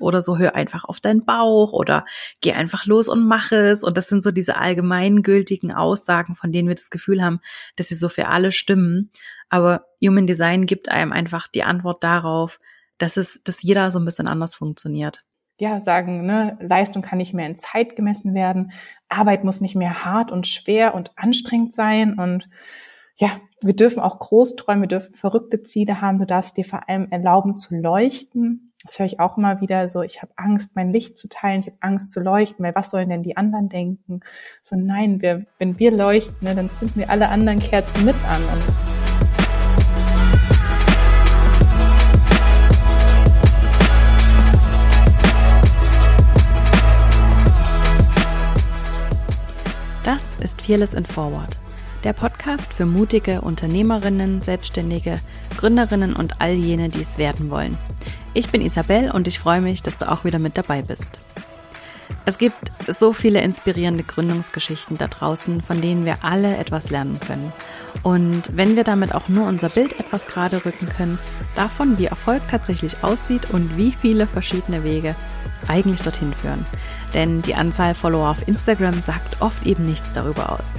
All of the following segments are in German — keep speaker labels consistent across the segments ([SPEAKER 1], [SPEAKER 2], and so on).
[SPEAKER 1] oder so, hör einfach auf deinen Bauch oder geh einfach los und mach es. Und das sind so diese allgemeingültigen Aussagen, von denen wir das Gefühl haben, dass sie so für alle stimmen. Aber Human Design gibt einem einfach die Antwort darauf, dass es, dass jeder so ein bisschen anders funktioniert
[SPEAKER 2] ja, sagen, ne, Leistung kann nicht mehr in Zeit gemessen werden, Arbeit muss nicht mehr hart und schwer und anstrengend sein und ja, wir dürfen auch groß träumen, wir dürfen verrückte Ziele haben, du darfst dir vor allem erlauben zu leuchten. Das höre ich auch immer wieder so, ich habe Angst, mein Licht zu teilen, ich habe Angst zu leuchten, weil was sollen denn die anderen denken? So nein, wir, wenn wir leuchten, ne, dann zünden wir alle anderen Kerzen mit an.
[SPEAKER 1] Das ist Fearless in Forward, der Podcast für mutige Unternehmerinnen, Selbstständige, Gründerinnen und all jene, die es werden wollen. Ich bin Isabel und ich freue mich, dass du auch wieder mit dabei bist. Es gibt so viele inspirierende Gründungsgeschichten da draußen, von denen wir alle etwas lernen können. Und wenn wir damit auch nur unser Bild etwas gerade rücken können, davon, wie Erfolg tatsächlich aussieht und wie viele verschiedene Wege eigentlich dorthin führen, denn die Anzahl Follower auf Instagram sagt oft eben nichts darüber aus.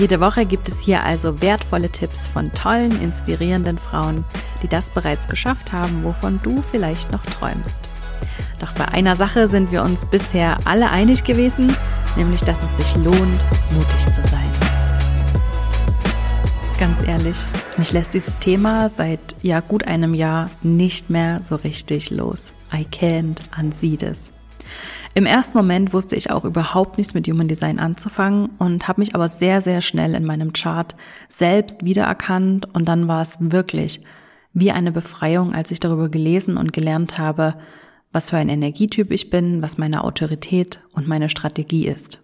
[SPEAKER 1] Jede Woche gibt es hier also wertvolle Tipps von tollen, inspirierenden Frauen, die das bereits geschafft haben, wovon du vielleicht noch träumst. Doch bei einer Sache sind wir uns bisher alle einig gewesen, nämlich dass es sich lohnt, mutig zu sein. Ganz ehrlich, mich lässt dieses Thema seit ja gut einem Jahr nicht mehr so richtig los. I can't unsee this. Im ersten Moment wusste ich auch überhaupt nichts mit Human Design anzufangen und habe mich aber sehr, sehr schnell in meinem Chart selbst wiedererkannt und dann war es wirklich wie eine Befreiung, als ich darüber gelesen und gelernt habe, was für ein Energietyp ich bin, was meine Autorität und meine Strategie ist.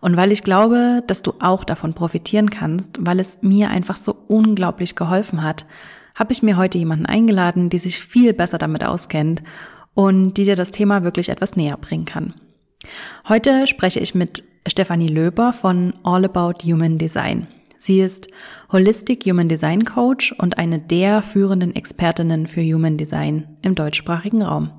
[SPEAKER 1] Und weil ich glaube, dass du auch davon profitieren kannst, weil es mir einfach so unglaublich geholfen hat, habe ich mir heute jemanden eingeladen, die sich viel besser damit auskennt und die dir das Thema wirklich etwas näher bringen kann. Heute spreche ich mit Stefanie Löber von All About Human Design. Sie ist Holistic Human Design Coach und eine der führenden Expertinnen für Human Design im deutschsprachigen Raum.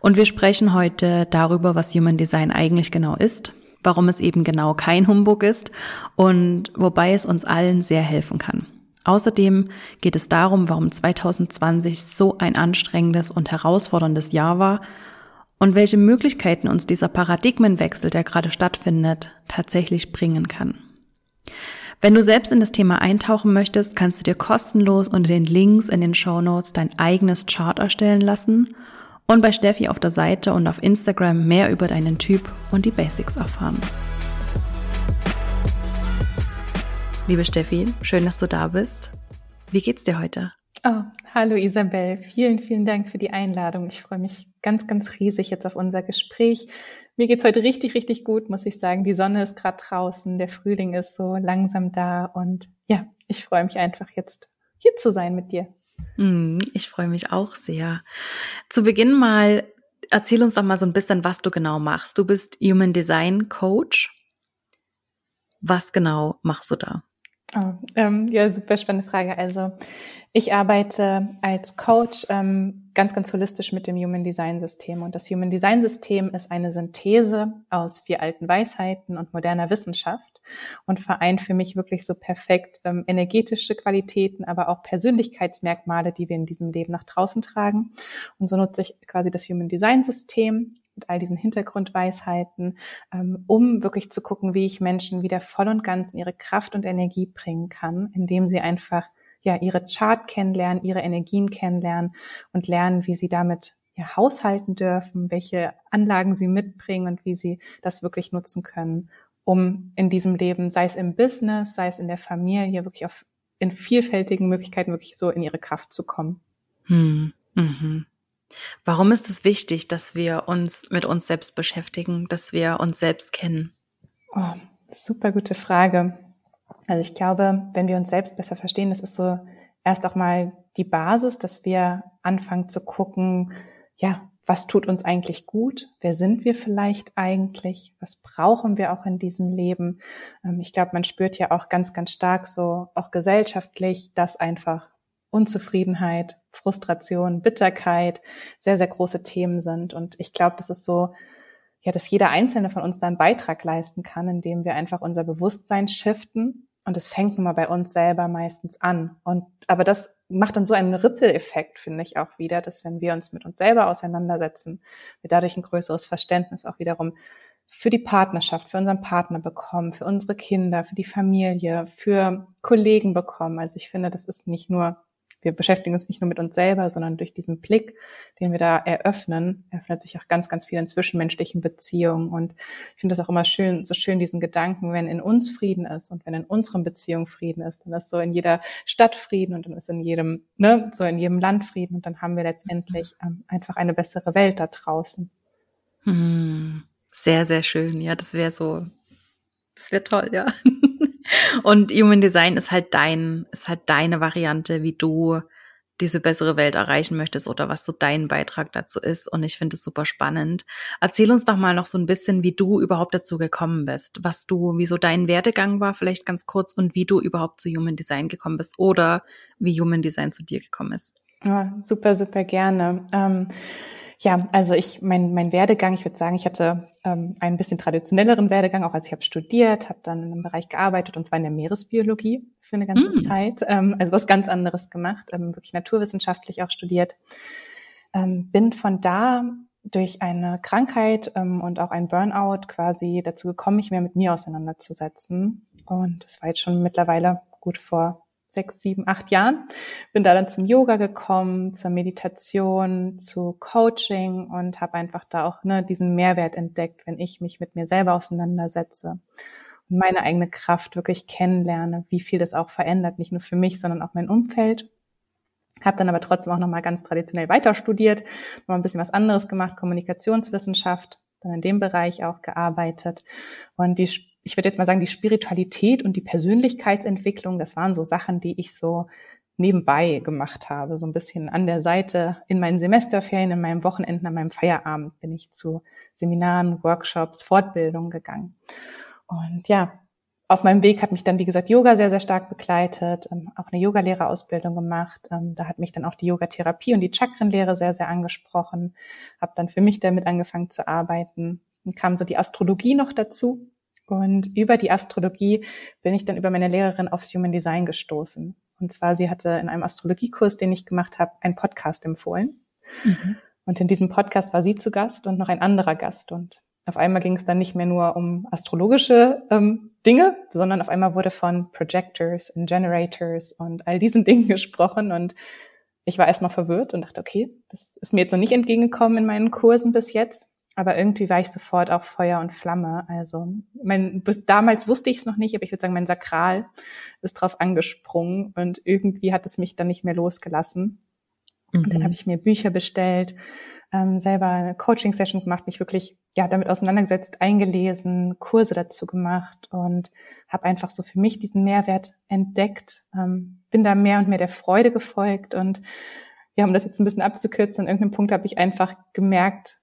[SPEAKER 1] Und wir sprechen heute darüber, was Human Design eigentlich genau ist, warum es eben genau kein Humbug ist und wobei es uns allen sehr helfen kann. Außerdem geht es darum, warum 2020 so ein anstrengendes und herausforderndes Jahr war und welche Möglichkeiten uns dieser Paradigmenwechsel, der gerade stattfindet, tatsächlich bringen kann. Wenn du selbst in das Thema eintauchen möchtest, kannst du dir kostenlos unter den Links in den Show Notes dein eigenes Chart erstellen lassen und bei Steffi auf der Seite und auf Instagram mehr über deinen Typ und die Basics erfahren. Liebe Steffi, schön, dass du da bist. Wie geht's dir heute?
[SPEAKER 2] Oh, hallo Isabel. Vielen, vielen Dank für die Einladung. Ich freue mich ganz, ganz riesig jetzt auf unser Gespräch. Mir geht's heute richtig, richtig gut, muss ich sagen. Die Sonne ist gerade draußen, der Frühling ist so langsam da und ja, ich freue mich einfach jetzt hier zu sein mit dir.
[SPEAKER 1] Hm, ich freue mich auch sehr. Zu Beginn mal, erzähl uns doch mal so ein bisschen, was du genau machst. Du bist Human Design Coach. Was genau machst du da?
[SPEAKER 2] Oh, ähm, ja, super spannende Frage. Also ich arbeite als Coach ähm, ganz, ganz holistisch mit dem Human Design System. Und das Human Design System ist eine Synthese aus vier alten Weisheiten und moderner Wissenschaft und vereint für mich wirklich so perfekt ähm, energetische Qualitäten, aber auch Persönlichkeitsmerkmale, die wir in diesem Leben nach draußen tragen. Und so nutze ich quasi das Human Design System mit all diesen Hintergrundweisheiten, ähm, um wirklich zu gucken, wie ich Menschen wieder voll und ganz in ihre Kraft und Energie bringen kann, indem sie einfach ja ihre Chart kennenlernen, ihre Energien kennenlernen und lernen, wie sie damit ja, haushalten dürfen, welche Anlagen sie mitbringen und wie sie das wirklich nutzen können, um in diesem Leben, sei es im Business, sei es in der Familie, wirklich auf in vielfältigen Möglichkeiten wirklich so in ihre Kraft zu kommen.
[SPEAKER 1] Hm. Mhm. Warum ist es wichtig, dass wir uns mit uns selbst beschäftigen, dass wir uns selbst kennen?
[SPEAKER 2] Oh, super gute Frage. Also ich glaube, wenn wir uns selbst besser verstehen, das ist so erst auch mal die Basis, dass wir anfangen zu gucken, ja, was tut uns eigentlich gut? Wer sind wir vielleicht eigentlich? Was brauchen wir auch in diesem Leben? Ähm, ich glaube, man spürt ja auch ganz, ganz stark so, auch gesellschaftlich, dass einfach Unzufriedenheit, Frustration, Bitterkeit sehr, sehr große Themen sind. Und ich glaube, das ist so, ja, dass jeder Einzelne von uns da einen Beitrag leisten kann, indem wir einfach unser Bewusstsein shiften. Und es fängt nun mal bei uns selber meistens an. Und, aber das macht dann so einen Ripple-Effekt, finde ich auch wieder, dass wenn wir uns mit uns selber auseinandersetzen, wir dadurch ein größeres Verständnis auch wiederum für die Partnerschaft, für unseren Partner bekommen, für unsere Kinder, für die Familie, für Kollegen bekommen. Also ich finde, das ist nicht nur wir beschäftigen uns nicht nur mit uns selber, sondern durch diesen Blick, den wir da eröffnen, eröffnet sich auch ganz, ganz viel in zwischenmenschlichen Beziehungen. Und ich finde das auch immer schön, so schön diesen Gedanken, wenn in uns Frieden ist und wenn in unseren Beziehungen Frieden ist, dann ist so in jeder Stadt Frieden und dann ist in jedem, ne, so in jedem Land Frieden und dann haben wir letztendlich ähm, einfach eine bessere Welt da draußen.
[SPEAKER 1] Hm, sehr, sehr schön. Ja, das wäre so, das wäre toll, ja. Und Human Design ist halt dein, ist halt deine Variante, wie du diese bessere Welt erreichen möchtest oder was so dein Beitrag dazu ist. Und ich finde es super spannend. Erzähl uns doch mal noch so ein bisschen, wie du überhaupt dazu gekommen bist, was du, wie so dein Werdegang war, vielleicht ganz kurz und wie du überhaupt zu Human Design gekommen bist oder wie Human Design zu dir gekommen ist.
[SPEAKER 2] Ja, super, super gerne. Ähm ja, also ich, mein, mein Werdegang, ich würde sagen, ich hatte ähm, einen bisschen traditionelleren Werdegang, auch als ich habe studiert, habe dann in einem Bereich gearbeitet und zwar in der Meeresbiologie für eine ganze mm. Zeit, ähm, also was ganz anderes gemacht, ähm, wirklich naturwissenschaftlich auch studiert. Ähm, bin von da durch eine Krankheit ähm, und auch ein Burnout quasi dazu gekommen, mich mehr mit mir auseinanderzusetzen. Und das war jetzt schon mittlerweile gut vor sechs, sieben, acht Jahren. Bin da dann zum Yoga gekommen, zur Meditation, zu Coaching und habe einfach da auch ne, diesen Mehrwert entdeckt, wenn ich mich mit mir selber auseinandersetze und meine eigene Kraft wirklich kennenlerne, wie viel das auch verändert, nicht nur für mich, sondern auch mein Umfeld. Habe dann aber trotzdem auch nochmal ganz traditionell weiter studiert, nochmal ein bisschen was anderes gemacht, Kommunikationswissenschaft, dann in dem Bereich auch gearbeitet. Und die ich würde jetzt mal sagen, die Spiritualität und die Persönlichkeitsentwicklung, das waren so Sachen, die ich so nebenbei gemacht habe, so ein bisschen an der Seite. In meinen Semesterferien, in meinem Wochenenden, an meinem Feierabend bin ich zu Seminaren, Workshops, Fortbildungen gegangen. Und ja, auf meinem Weg hat mich dann, wie gesagt, Yoga sehr, sehr stark begleitet, ähm, auch eine Yogalehrerausbildung gemacht. Ähm, da hat mich dann auch die Yogatherapie und die Chakrenlehre sehr, sehr angesprochen. Habe dann für mich damit angefangen zu arbeiten. Dann kam so die Astrologie noch dazu. Und über die Astrologie bin ich dann über meine Lehrerin aufs Human Design gestoßen. Und zwar, sie hatte in einem Astrologiekurs, den ich gemacht habe, einen Podcast empfohlen. Mhm. Und in diesem Podcast war sie zu Gast und noch ein anderer Gast. Und auf einmal ging es dann nicht mehr nur um astrologische ähm, Dinge, sondern auf einmal wurde von Projectors und Generators und all diesen Dingen gesprochen. Und ich war erstmal verwirrt und dachte, okay, das ist mir jetzt noch nicht entgegengekommen in meinen Kursen bis jetzt. Aber irgendwie war ich sofort auch Feuer und Flamme. Also mein, bis damals wusste ich es noch nicht, aber ich würde sagen, mein Sakral ist drauf angesprungen und irgendwie hat es mich dann nicht mehr losgelassen. Mhm. Und dann mhm. habe ich mir Bücher bestellt, ähm, selber eine Coaching-Session gemacht, mich wirklich ja damit auseinandergesetzt, eingelesen, Kurse dazu gemacht und habe einfach so für mich diesen Mehrwert entdeckt, ähm, bin da mehr und mehr der Freude gefolgt und ja, um das jetzt ein bisschen abzukürzen, an irgendeinem Punkt habe ich einfach gemerkt,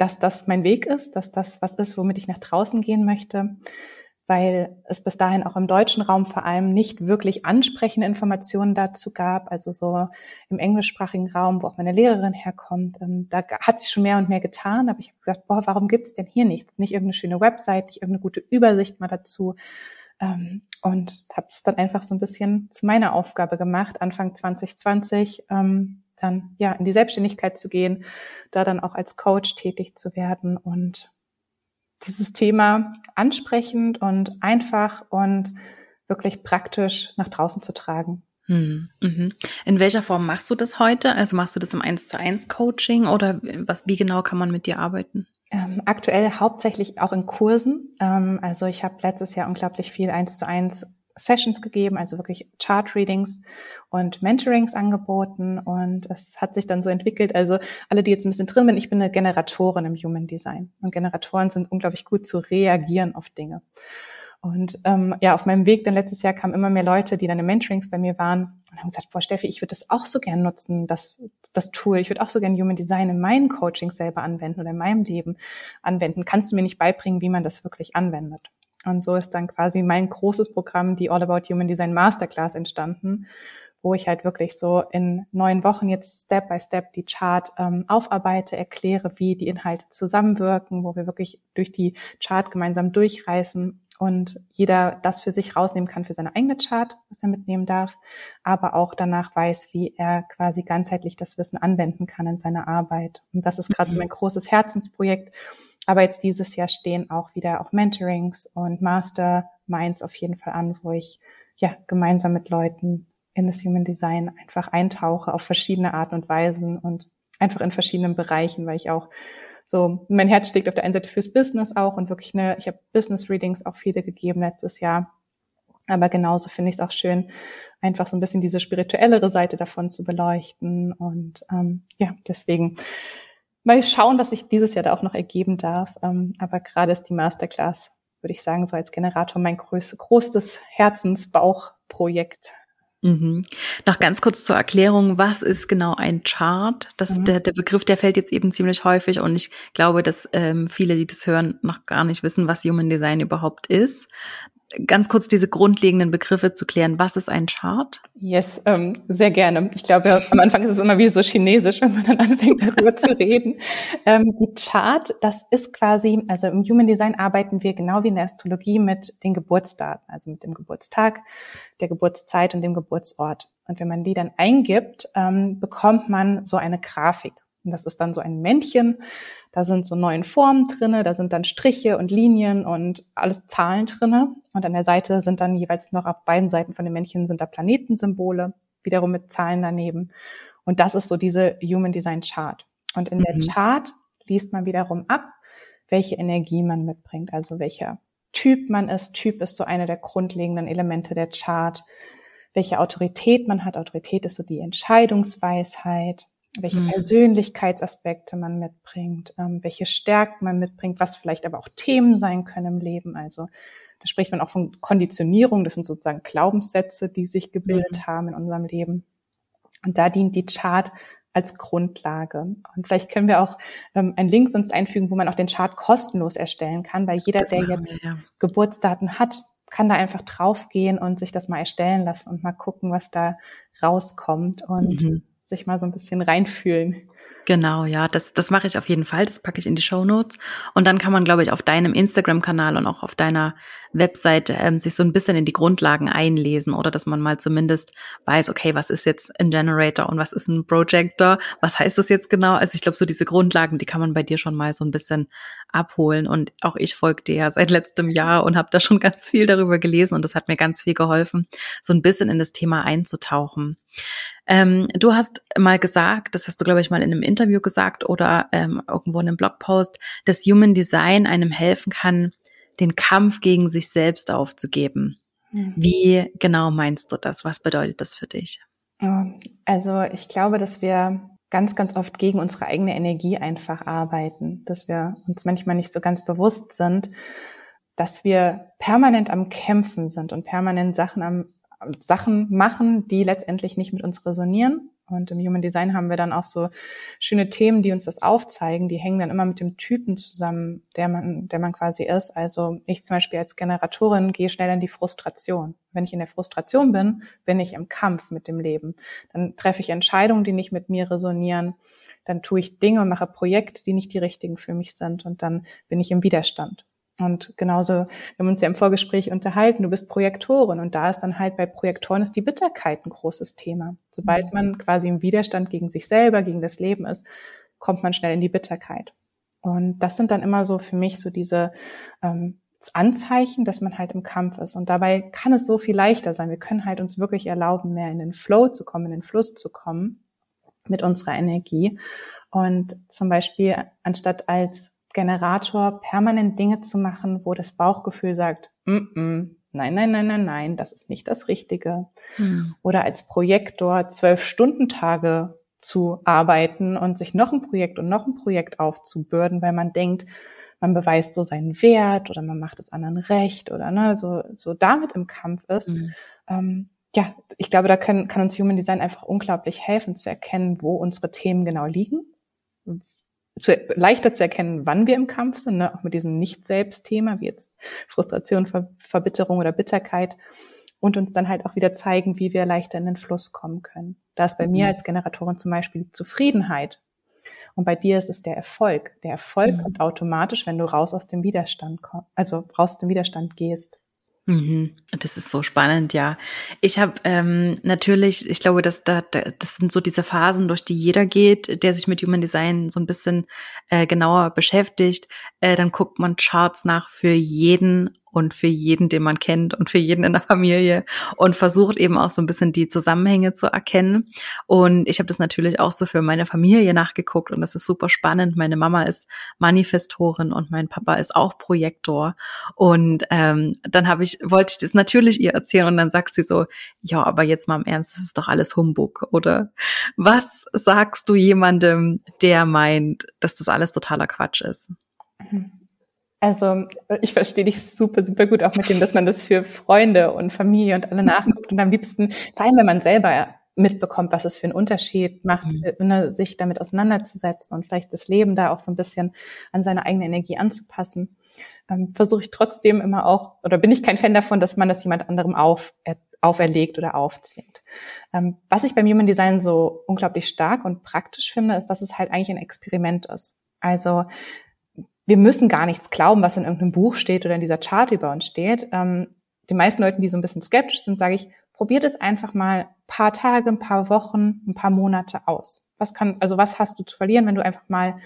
[SPEAKER 2] dass das mein Weg ist, dass das was ist, womit ich nach draußen gehen möchte, weil es bis dahin auch im deutschen Raum vor allem nicht wirklich ansprechende Informationen dazu gab. Also so im englischsprachigen Raum, wo auch meine Lehrerin herkommt, ähm, da hat sich schon mehr und mehr getan. Aber ich habe gesagt, boah, warum gibt's denn hier nichts? Nicht irgendeine schöne Website, nicht irgendeine gute Übersicht mal dazu. Ähm, und habe es dann einfach so ein bisschen zu meiner Aufgabe gemacht, Anfang 2020 dann ja in die Selbstständigkeit zu gehen, da dann auch als Coach tätig zu werden und dieses Thema ansprechend und einfach und wirklich praktisch nach draußen zu tragen.
[SPEAKER 1] Hm, mhm. In welcher Form machst du das heute? Also machst du das im 1 zu 1 Coaching oder was, wie genau kann man mit dir arbeiten?
[SPEAKER 2] Ähm, aktuell hauptsächlich auch in Kursen. Ähm, also ich habe letztes Jahr unglaublich viel 1 zu 1 Sessions gegeben, also wirklich Chart-Readings und Mentorings angeboten. Und es hat sich dann so entwickelt. Also alle, die jetzt ein bisschen drin sind, ich bin eine Generatorin im Human Design. Und Generatoren sind unglaublich gut zu reagieren auf Dinge. Und ähm, ja, auf meinem Weg dann letztes Jahr kamen immer mehr Leute, die dann in Mentorings bei mir waren und haben gesagt, boah, Steffi, ich würde das auch so gern nutzen, das, das Tool. Ich würde auch so gern Human Design in meinen Coachings selber anwenden oder in meinem Leben anwenden. Kannst du mir nicht beibringen, wie man das wirklich anwendet? Und so ist dann quasi mein großes Programm, die All About Human Design Masterclass entstanden, wo ich halt wirklich so in neun Wochen jetzt Step by Step die Chart ähm, aufarbeite, erkläre, wie die Inhalte zusammenwirken, wo wir wirklich durch die Chart gemeinsam durchreißen und jeder das für sich rausnehmen kann für seine eigene Chart, was er mitnehmen darf, aber auch danach weiß, wie er quasi ganzheitlich das Wissen anwenden kann in seiner Arbeit. Und das ist gerade mhm. so mein großes Herzensprojekt. Aber jetzt dieses Jahr stehen auch wieder auch Mentorings und Masterminds auf jeden Fall an, wo ich ja gemeinsam mit Leuten in das Human Design einfach eintauche auf verschiedene Arten und Weisen und einfach in verschiedenen Bereichen, weil ich auch so, mein Herz schlägt auf der einen Seite fürs Business auch und wirklich eine, ich habe Business Readings auch viele gegeben letztes Jahr. Aber genauso finde ich es auch schön, einfach so ein bisschen diese spirituellere Seite davon zu beleuchten. Und ähm, ja, deswegen mal schauen, was sich dieses Jahr da auch noch ergeben darf. Ähm, aber gerade ist die Masterclass, würde ich sagen, so als Generator mein größtes, Herzensbauchprojekt
[SPEAKER 1] Mhm. Noch ganz kurz zur Erklärung, was ist genau ein Chart? Das, mhm. der, der Begriff, der fällt jetzt eben ziemlich häufig und ich glaube, dass ähm, viele, die das hören, noch gar nicht wissen, was Human Design überhaupt ist ganz kurz diese grundlegenden Begriffe zu klären. Was ist ein Chart?
[SPEAKER 2] Yes, ähm, sehr gerne. Ich glaube, am Anfang ist es immer wie so chinesisch, wenn man dann anfängt, darüber zu reden. Ähm, die Chart, das ist quasi, also im Human Design arbeiten wir genau wie in der Astrologie mit den Geburtsdaten, also mit dem Geburtstag, der Geburtszeit und dem Geburtsort. Und wenn man die dann eingibt, ähm, bekommt man so eine Grafik. Und das ist dann so ein Männchen. Da sind so neun Formen drinne, da sind dann Striche und Linien und alles Zahlen drinne. Und an der Seite sind dann jeweils noch auf beiden Seiten von den Männchen sind da Planetensymbole, wiederum mit Zahlen daneben. Und das ist so diese Human Design Chart. Und in mhm. der Chart liest man wiederum ab, welche Energie man mitbringt, also welcher Typ man ist. Typ ist so eine der grundlegenden Elemente der Chart. Welche Autorität man hat. Autorität ist so die Entscheidungsweisheit welche mhm. Persönlichkeitsaspekte man mitbringt, ähm, welche Stärken man mitbringt, was vielleicht aber auch Themen sein können im Leben. Also da spricht man auch von Konditionierung, das sind sozusagen Glaubenssätze, die sich gebildet mhm. haben in unserem Leben. Und da dient die Chart als Grundlage. Und vielleicht können wir auch ähm, einen Link sonst einfügen, wo man auch den Chart kostenlos erstellen kann, weil jeder, das der jetzt wir, ja. Geburtsdaten hat, kann da einfach draufgehen und sich das mal erstellen lassen und mal gucken, was da rauskommt. Und mhm sich mal so ein bisschen reinfühlen.
[SPEAKER 1] Genau, ja, das, das mache ich auf jeden Fall. Das packe ich in die Show Notes. Und dann kann man, glaube ich, auf deinem Instagram-Kanal und auch auf deiner Webseite ähm, sich so ein bisschen in die Grundlagen einlesen oder dass man mal zumindest weiß, okay, was ist jetzt ein Generator und was ist ein Projector? Was heißt das jetzt genau? Also ich glaube, so diese Grundlagen, die kann man bei dir schon mal so ein bisschen abholen. Und auch ich folge dir ja seit letztem Jahr und habe da schon ganz viel darüber gelesen und das hat mir ganz viel geholfen, so ein bisschen in das Thema einzutauchen. Ähm, du hast mal gesagt, das hast du, glaube ich, mal in einem Interview gesagt oder ähm, irgendwo in einem Blogpost, dass Human Design einem helfen kann, den Kampf gegen sich selbst aufzugeben. Mhm. Wie genau meinst du das? Was bedeutet das für dich?
[SPEAKER 2] Also ich glaube, dass wir ganz, ganz oft gegen unsere eigene Energie einfach arbeiten, dass wir uns manchmal nicht so ganz bewusst sind, dass wir permanent am Kämpfen sind und permanent Sachen am Sachen machen, die letztendlich nicht mit uns resonieren. Und im Human Design haben wir dann auch so schöne Themen, die uns das aufzeigen. Die hängen dann immer mit dem Typen zusammen, der man, der man quasi ist. Also ich zum Beispiel als Generatorin gehe schnell in die Frustration. Wenn ich in der Frustration bin, bin ich im Kampf mit dem Leben. Dann treffe ich Entscheidungen, die nicht mit mir resonieren. Dann tue ich Dinge und mache Projekte, die nicht die richtigen für mich sind. Und dann bin ich im Widerstand. Und genauso, wir haben uns ja im Vorgespräch unterhalten, du bist Projektorin und da ist dann halt bei Projektoren ist die Bitterkeit ein großes Thema. Sobald mhm. man quasi im Widerstand gegen sich selber, gegen das Leben ist, kommt man schnell in die Bitterkeit. Und das sind dann immer so für mich so diese ähm, Anzeichen, dass man halt im Kampf ist. Und dabei kann es so viel leichter sein. Wir können halt uns wirklich erlauben, mehr in den Flow zu kommen, in den Fluss zu kommen mit unserer Energie. Und zum Beispiel anstatt als Generator permanent Dinge zu machen, wo das Bauchgefühl sagt, mm -mm, nein, nein, nein, nein, nein, das ist nicht das Richtige. Mhm. Oder als Projektor zwölf Stundentage zu arbeiten und sich noch ein Projekt und noch ein Projekt aufzubürden, weil man denkt, man beweist so seinen Wert oder man macht es anderen recht oder ne, so, so damit im Kampf ist. Mhm. Ähm, ja, ich glaube, da können, kann uns Human Design einfach unglaublich helfen zu erkennen, wo unsere Themen genau liegen. Zu, leichter zu erkennen, wann wir im Kampf sind, ne? auch mit diesem Nicht-Selbst-Thema, wie jetzt Frustration, Ver Verbitterung oder Bitterkeit. Und uns dann halt auch wieder zeigen, wie wir leichter in den Fluss kommen können. Da ist bei mhm. mir als Generatorin zum Beispiel die Zufriedenheit. Und bei dir ist es der Erfolg. Der Erfolg mhm. kommt automatisch, wenn du raus aus dem Widerstand kommst, also raus aus dem Widerstand gehst.
[SPEAKER 1] Mhm. Das ist so spannend, ja. Ich habe ähm, natürlich, ich glaube, dass da, das sind so diese Phasen, durch die jeder geht, der sich mit Human Design so ein bisschen äh, genauer beschäftigt. Äh, dann guckt man Charts nach für jeden und für jeden, den man kennt und für jeden in der Familie und versucht eben auch so ein bisschen die Zusammenhänge zu erkennen. Und ich habe das natürlich auch so für meine Familie nachgeguckt und das ist super spannend. Meine Mama ist Manifestorin und mein Papa ist auch Projektor. Und ähm, dann habe ich, wollte ich das natürlich ihr erzählen und dann sagt sie so, ja, aber jetzt mal im Ernst, das ist doch alles Humbug, oder? Was sagst du jemandem, der meint, dass das alles totaler Quatsch ist?
[SPEAKER 2] Mhm. Also ich verstehe dich super, super gut auch mit dem, dass man das für Freunde und Familie und alle nachguckt und am liebsten, vor allem wenn man selber mitbekommt, was es für einen Unterschied macht, mhm. ne, sich damit auseinanderzusetzen und vielleicht das Leben da auch so ein bisschen an seine eigene Energie anzupassen, ähm, versuche ich trotzdem immer auch, oder bin ich kein Fan davon, dass man das jemand anderem auf, äh, auferlegt oder aufzwingt. Ähm, was ich beim Human Design so unglaublich stark und praktisch finde, ist, dass es halt eigentlich ein Experiment ist. Also wir müssen gar nichts glauben, was in irgendeinem Buch steht oder in dieser Chart über uns steht. Ähm, die meisten Leuten, die so ein bisschen skeptisch sind, sage ich, probiert es einfach mal ein paar Tage, ein paar Wochen, ein paar Monate aus. Was kann, also was hast du zu verlieren, wenn du einfach mal,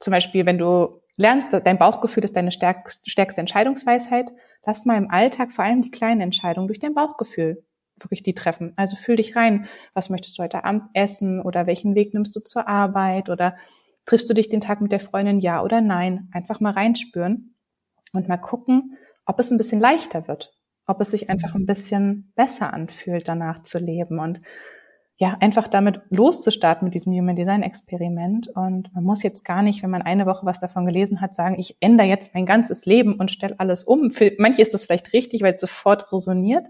[SPEAKER 2] zum Beispiel, wenn du lernst, dein Bauchgefühl ist deine stärkste, stärkste Entscheidungsweisheit, lass mal im Alltag vor allem die kleinen Entscheidungen durch dein Bauchgefühl wirklich die treffen. Also fühl dich rein. Was möchtest du heute Abend essen oder welchen Weg nimmst du zur Arbeit oder Triffst du dich den Tag mit der Freundin, ja oder nein? Einfach mal reinspüren und mal gucken, ob es ein bisschen leichter wird, ob es sich einfach ein bisschen besser anfühlt, danach zu leben und ja, einfach damit loszustarten mit diesem Human Design Experiment. Und man muss jetzt gar nicht, wenn man eine Woche was davon gelesen hat, sagen, ich ändere jetzt mein ganzes Leben und stelle alles um. Für manche ist das vielleicht richtig, weil es sofort resoniert.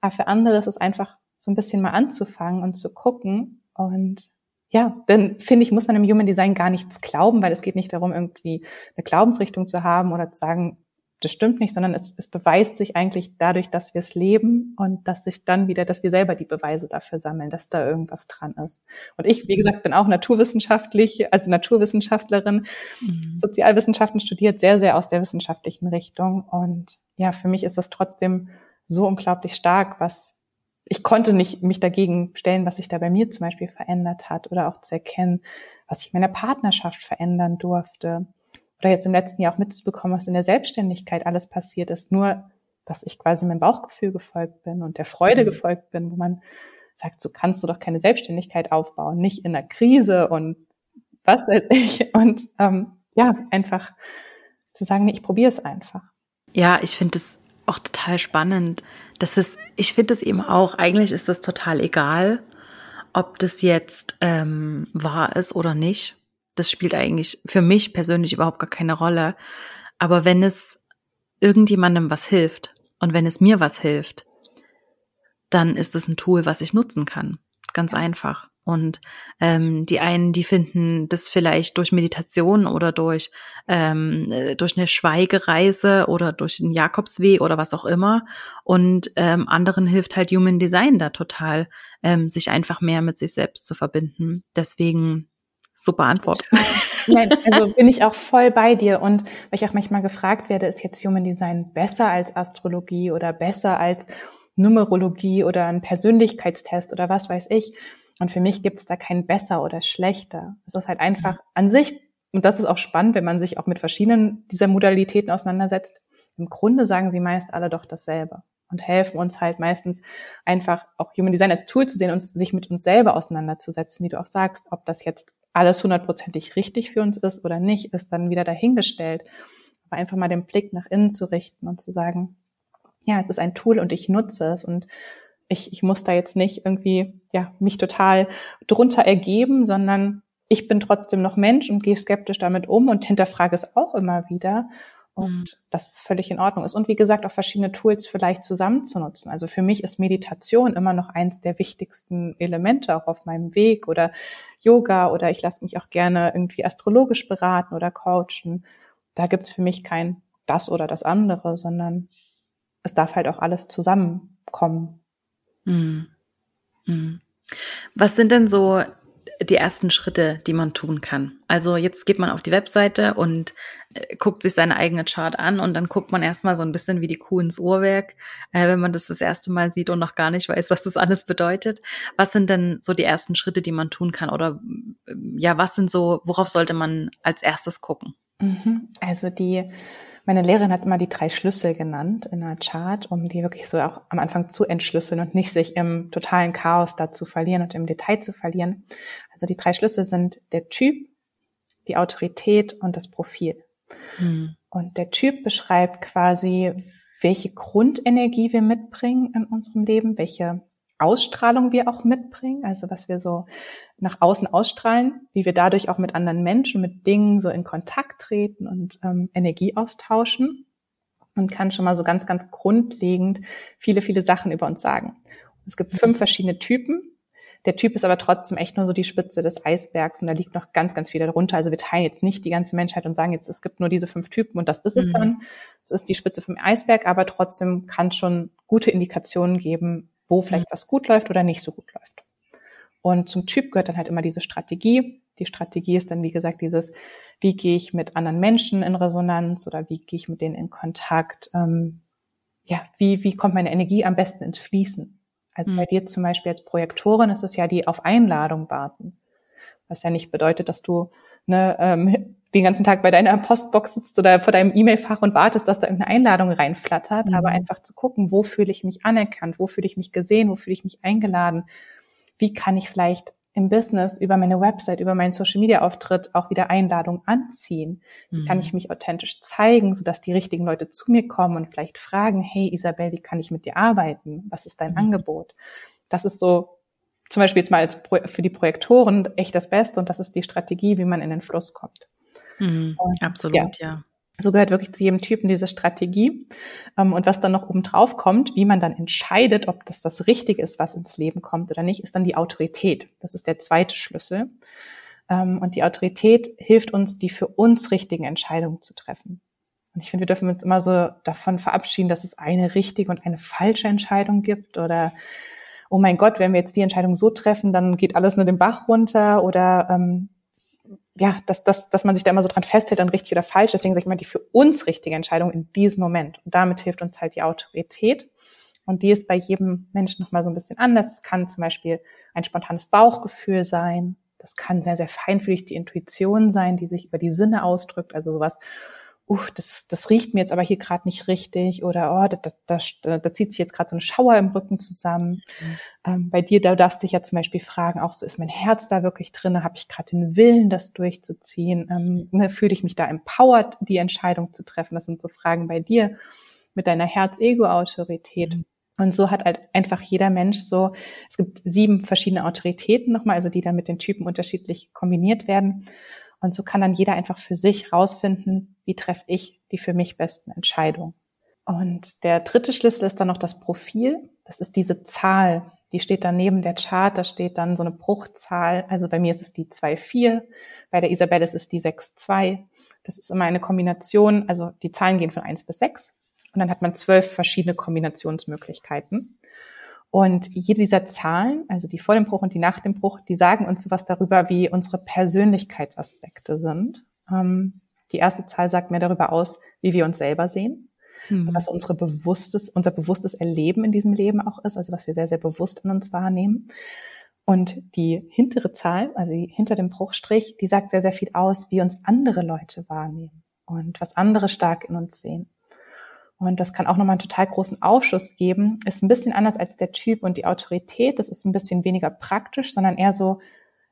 [SPEAKER 2] Aber für andere ist es einfach so ein bisschen mal anzufangen und zu gucken und ja, dann finde ich, muss man im Human Design gar nichts glauben, weil es geht nicht darum, irgendwie eine Glaubensrichtung zu haben oder zu sagen, das stimmt nicht, sondern es, es beweist sich eigentlich dadurch, dass wir es leben und dass sich dann wieder, dass wir selber die Beweise dafür sammeln, dass da irgendwas dran ist. Und ich, wie gesagt, bin auch naturwissenschaftlich, also Naturwissenschaftlerin, mhm. Sozialwissenschaften studiert, sehr, sehr aus der wissenschaftlichen Richtung. Und ja, für mich ist das trotzdem so unglaublich stark, was ich konnte nicht mich dagegen stellen, was sich da bei mir zum Beispiel verändert hat oder auch zu erkennen, was ich in meiner Partnerschaft verändern durfte. Oder jetzt im letzten Jahr auch mitzubekommen, was in der Selbstständigkeit alles passiert ist. Nur, dass ich quasi meinem Bauchgefühl gefolgt bin und der Freude mhm. gefolgt bin, wo man sagt, so kannst du doch keine Selbstständigkeit aufbauen, nicht in einer Krise und was weiß ich. Und ähm, ja, einfach zu sagen, nee, ich probiere es einfach.
[SPEAKER 1] Ja, ich finde es auch total spannend. Das ist, ich finde es eben auch, eigentlich ist das total egal, ob das jetzt ähm, wahr ist oder nicht. Das spielt eigentlich für mich persönlich überhaupt gar keine Rolle. Aber wenn es irgendjemandem was hilft und wenn es mir was hilft, dann ist es ein Tool, was ich nutzen kann. Ganz einfach. Und ähm, die einen, die finden das vielleicht durch Meditation oder durch, ähm, äh, durch eine Schweigereise oder durch einen Jakobsweg oder was auch immer. Und ähm, anderen hilft halt Human Design da total, ähm, sich einfach mehr mit sich selbst zu verbinden. Deswegen super Antwort.
[SPEAKER 2] Nein, also bin ich auch voll bei dir. Und weil ich auch manchmal gefragt werde, ist jetzt Human Design besser als Astrologie oder besser als Numerologie oder ein Persönlichkeitstest oder was weiß ich. Und für mich gibt es da kein besser oder schlechter. Es ist halt einfach an sich, und das ist auch spannend, wenn man sich auch mit verschiedenen dieser Modalitäten auseinandersetzt. Im Grunde sagen sie meist alle doch dasselbe und helfen uns halt meistens einfach auch Human Design als Tool zu sehen und sich mit uns selber auseinanderzusetzen, wie du auch sagst, ob das jetzt alles hundertprozentig richtig für uns ist oder nicht, ist dann wieder dahingestellt. Aber einfach mal den Blick nach innen zu richten und zu sagen, ja, es ist ein Tool und ich nutze es und ich, ich muss da jetzt nicht irgendwie, ja, mich total drunter ergeben, sondern ich bin trotzdem noch Mensch und gehe skeptisch damit um und hinterfrage es auch immer wieder. Und mhm. das ist völlig in Ordnung ist. Und wie gesagt, auch verschiedene Tools vielleicht zusammen zu nutzen. Also für mich ist Meditation immer noch eins der wichtigsten Elemente auch auf meinem Weg oder Yoga oder ich lasse mich auch gerne irgendwie astrologisch beraten oder coachen. Da gibt's für mich kein das oder das andere, sondern es darf halt auch alles zusammenkommen. Mhm.
[SPEAKER 1] Mhm. Was sind denn so die ersten Schritte, die man tun kann. Also jetzt geht man auf die Webseite und äh, guckt sich seine eigene Chart an und dann guckt man erstmal so ein bisschen wie die Kuh ins Uhrwerk, äh, wenn man das das erste Mal sieht und noch gar nicht weiß, was das alles bedeutet. Was sind denn so die ersten Schritte, die man tun kann? Oder ja, was sind so, worauf sollte man als erstes gucken?
[SPEAKER 2] Mhm. Also die meine Lehrerin hat immer die drei Schlüssel genannt in einer Chart, um die wirklich so auch am Anfang zu entschlüsseln und nicht sich im totalen Chaos da zu verlieren und im Detail zu verlieren. Also die drei Schlüssel sind der Typ, die Autorität und das Profil. Hm. Und der Typ beschreibt quasi, welche Grundenergie wir mitbringen in unserem Leben, welche Ausstrahlung wir auch mitbringen, also was wir so nach außen ausstrahlen, wie wir dadurch auch mit anderen Menschen, mit Dingen so in Kontakt treten und ähm, Energie austauschen und kann schon mal so ganz, ganz grundlegend viele, viele Sachen über uns sagen. Es gibt fünf verschiedene Typen. Der Typ ist aber trotzdem echt nur so die Spitze des Eisbergs und da liegt noch ganz, ganz viel darunter. Also wir teilen jetzt nicht die ganze Menschheit und sagen jetzt, es gibt nur diese fünf Typen und das ist es mhm. dann. Es ist die Spitze vom Eisberg, aber trotzdem kann schon gute Indikationen geben, wo vielleicht mhm. was gut läuft oder nicht so gut läuft. Und zum Typ gehört dann halt immer diese Strategie. Die Strategie ist dann, wie gesagt, dieses, wie gehe ich mit anderen Menschen in Resonanz oder wie gehe ich mit denen in Kontakt? Ähm, ja, wie, wie kommt meine Energie am besten ins Fließen? Also mhm. bei dir zum Beispiel als Projektorin ist es ja die auf Einladung warten. Was ja nicht bedeutet, dass du ne, ähm, den ganzen Tag bei deiner Postbox sitzt oder vor deinem E-Mail-Fach und wartest, dass da irgendeine Einladung reinflattert, mhm. aber einfach zu gucken, wo fühle ich mich anerkannt, wo fühle ich mich gesehen, wo fühle ich mich eingeladen, wie kann ich vielleicht im Business über meine Website, über meinen Social Media Auftritt auch wieder Einladungen anziehen? Wie mhm. kann ich mich authentisch zeigen, sodass die richtigen Leute zu mir kommen und vielleicht fragen, hey Isabel, wie kann ich mit dir arbeiten? Was ist dein mhm. Angebot? Das ist so zum Beispiel jetzt mal als für die Projektoren echt das Beste und das ist die Strategie, wie man in den Fluss kommt.
[SPEAKER 1] Mhm, und, absolut, ja. ja.
[SPEAKER 2] So gehört wirklich zu jedem Typen diese Strategie. Ähm, und was dann noch oben drauf kommt, wie man dann entscheidet, ob das das Richtige ist, was ins Leben kommt oder nicht, ist dann die Autorität. Das ist der zweite Schlüssel. Ähm, und die Autorität hilft uns, die für uns richtigen Entscheidungen zu treffen. Und ich finde, wir dürfen uns immer so davon verabschieden, dass es eine richtige und eine falsche Entscheidung gibt oder oh mein Gott, wenn wir jetzt die Entscheidung so treffen, dann geht alles nur den Bach runter oder ähm, ja, dass, dass, dass man sich da immer so dran festhält, dann richtig oder falsch. Deswegen sage ich mal, die für uns richtige Entscheidung in diesem Moment. Und damit hilft uns halt die Autorität. Und die ist bei jedem Menschen nochmal so ein bisschen anders. Es kann zum Beispiel ein spontanes Bauchgefühl sein. Das kann sehr, sehr feinfühlig die Intuition sein, die sich über die Sinne ausdrückt. Also sowas, uff, das, das riecht mir jetzt aber hier gerade nicht richtig oder oh, da, da, da, da zieht sich jetzt gerade so eine Schauer im Rücken zusammen. Mhm. Ähm, bei dir, da darfst du dich ja zum Beispiel fragen, auch so ist mein Herz da wirklich drin, habe ich gerade den Willen, das durchzuziehen? Ähm, ne, Fühle ich mich da empowered, die Entscheidung zu treffen? Das sind so Fragen bei dir mit deiner Herz-Ego-Autorität. Mhm. Und so hat halt einfach jeder Mensch so, es gibt sieben verschiedene Autoritäten nochmal, also die dann mit den Typen unterschiedlich kombiniert werden. Und so kann dann jeder einfach für sich rausfinden, wie treffe ich die für mich besten Entscheidungen. Und der dritte Schlüssel ist dann noch das Profil. Das ist diese Zahl, die steht dann neben der Chart, da steht dann so eine Bruchzahl. Also bei mir ist es die 2,4, bei der Isabelle ist es die 6,2. Das ist immer eine Kombination, also die Zahlen gehen von 1 bis 6 und dann hat man zwölf verschiedene Kombinationsmöglichkeiten. Und jede dieser Zahlen, also die vor dem Bruch und die nach dem Bruch, die sagen uns was darüber, wie unsere Persönlichkeitsaspekte sind. Ähm, die erste Zahl sagt mehr darüber aus, wie wir uns selber sehen, mhm. was unsere bewusstes, unser bewusstes Erleben in diesem Leben auch ist, also was wir sehr, sehr bewusst in uns wahrnehmen. Und die hintere Zahl, also die hinter dem Bruchstrich, die sagt sehr, sehr viel aus, wie uns andere Leute wahrnehmen und was andere stark in uns sehen. Und das kann auch nochmal einen total großen Aufschluss geben. Ist ein bisschen anders als der Typ und die Autorität. Das ist ein bisschen weniger praktisch, sondern eher so,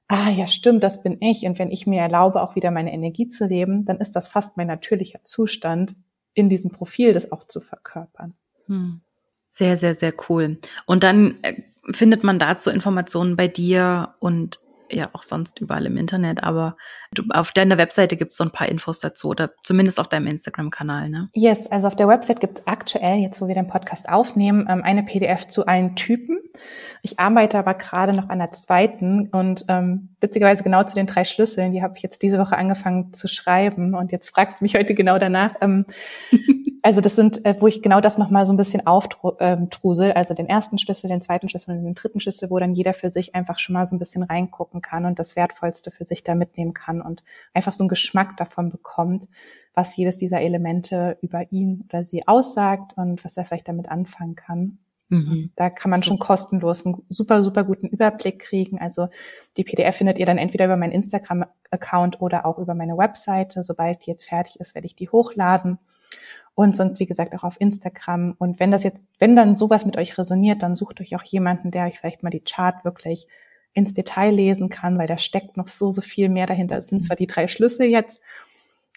[SPEAKER 2] ah ja, stimmt, das bin ich. Und wenn ich mir erlaube, auch wieder meine Energie zu leben, dann ist das fast mein natürlicher Zustand, in diesem Profil das auch zu verkörpern.
[SPEAKER 1] Hm. Sehr, sehr, sehr cool. Und dann äh, findet man dazu Informationen bei dir und ja auch sonst überall im Internet, aber du, auf deiner Webseite gibt es so ein paar Infos dazu oder zumindest auf deinem Instagram-Kanal, ne?
[SPEAKER 2] Yes, also auf der Website gibt es aktuell, jetzt wo wir den Podcast aufnehmen, ähm, eine PDF zu allen Typen. Ich arbeite aber gerade noch an der zweiten und ähm, witzigerweise genau zu den drei Schlüsseln, die habe ich jetzt diese Woche angefangen zu schreiben und jetzt fragst du mich heute genau danach. Ähm, Also das sind, äh, wo ich genau das nochmal so ein bisschen auftrusel, ähm, also den ersten Schlüssel, den zweiten Schlüssel und den dritten Schlüssel, wo dann jeder für sich einfach schon mal so ein bisschen reingucken kann und das Wertvollste für sich da mitnehmen kann und einfach so einen Geschmack davon bekommt, was jedes dieser Elemente über ihn oder sie aussagt und was er vielleicht damit anfangen kann. Mhm. Da kann man so. schon kostenlos einen super, super guten Überblick kriegen. Also die PDF findet ihr dann entweder über meinen Instagram-Account oder auch über meine Webseite. Sobald die jetzt fertig ist, werde ich die hochladen und sonst, wie gesagt, auch auf Instagram. Und wenn das jetzt, wenn dann sowas mit euch resoniert, dann sucht euch auch jemanden, der euch vielleicht mal die Chart wirklich ins Detail lesen kann, weil da steckt noch so, so viel mehr dahinter. Es sind zwar die drei Schlüssel jetzt,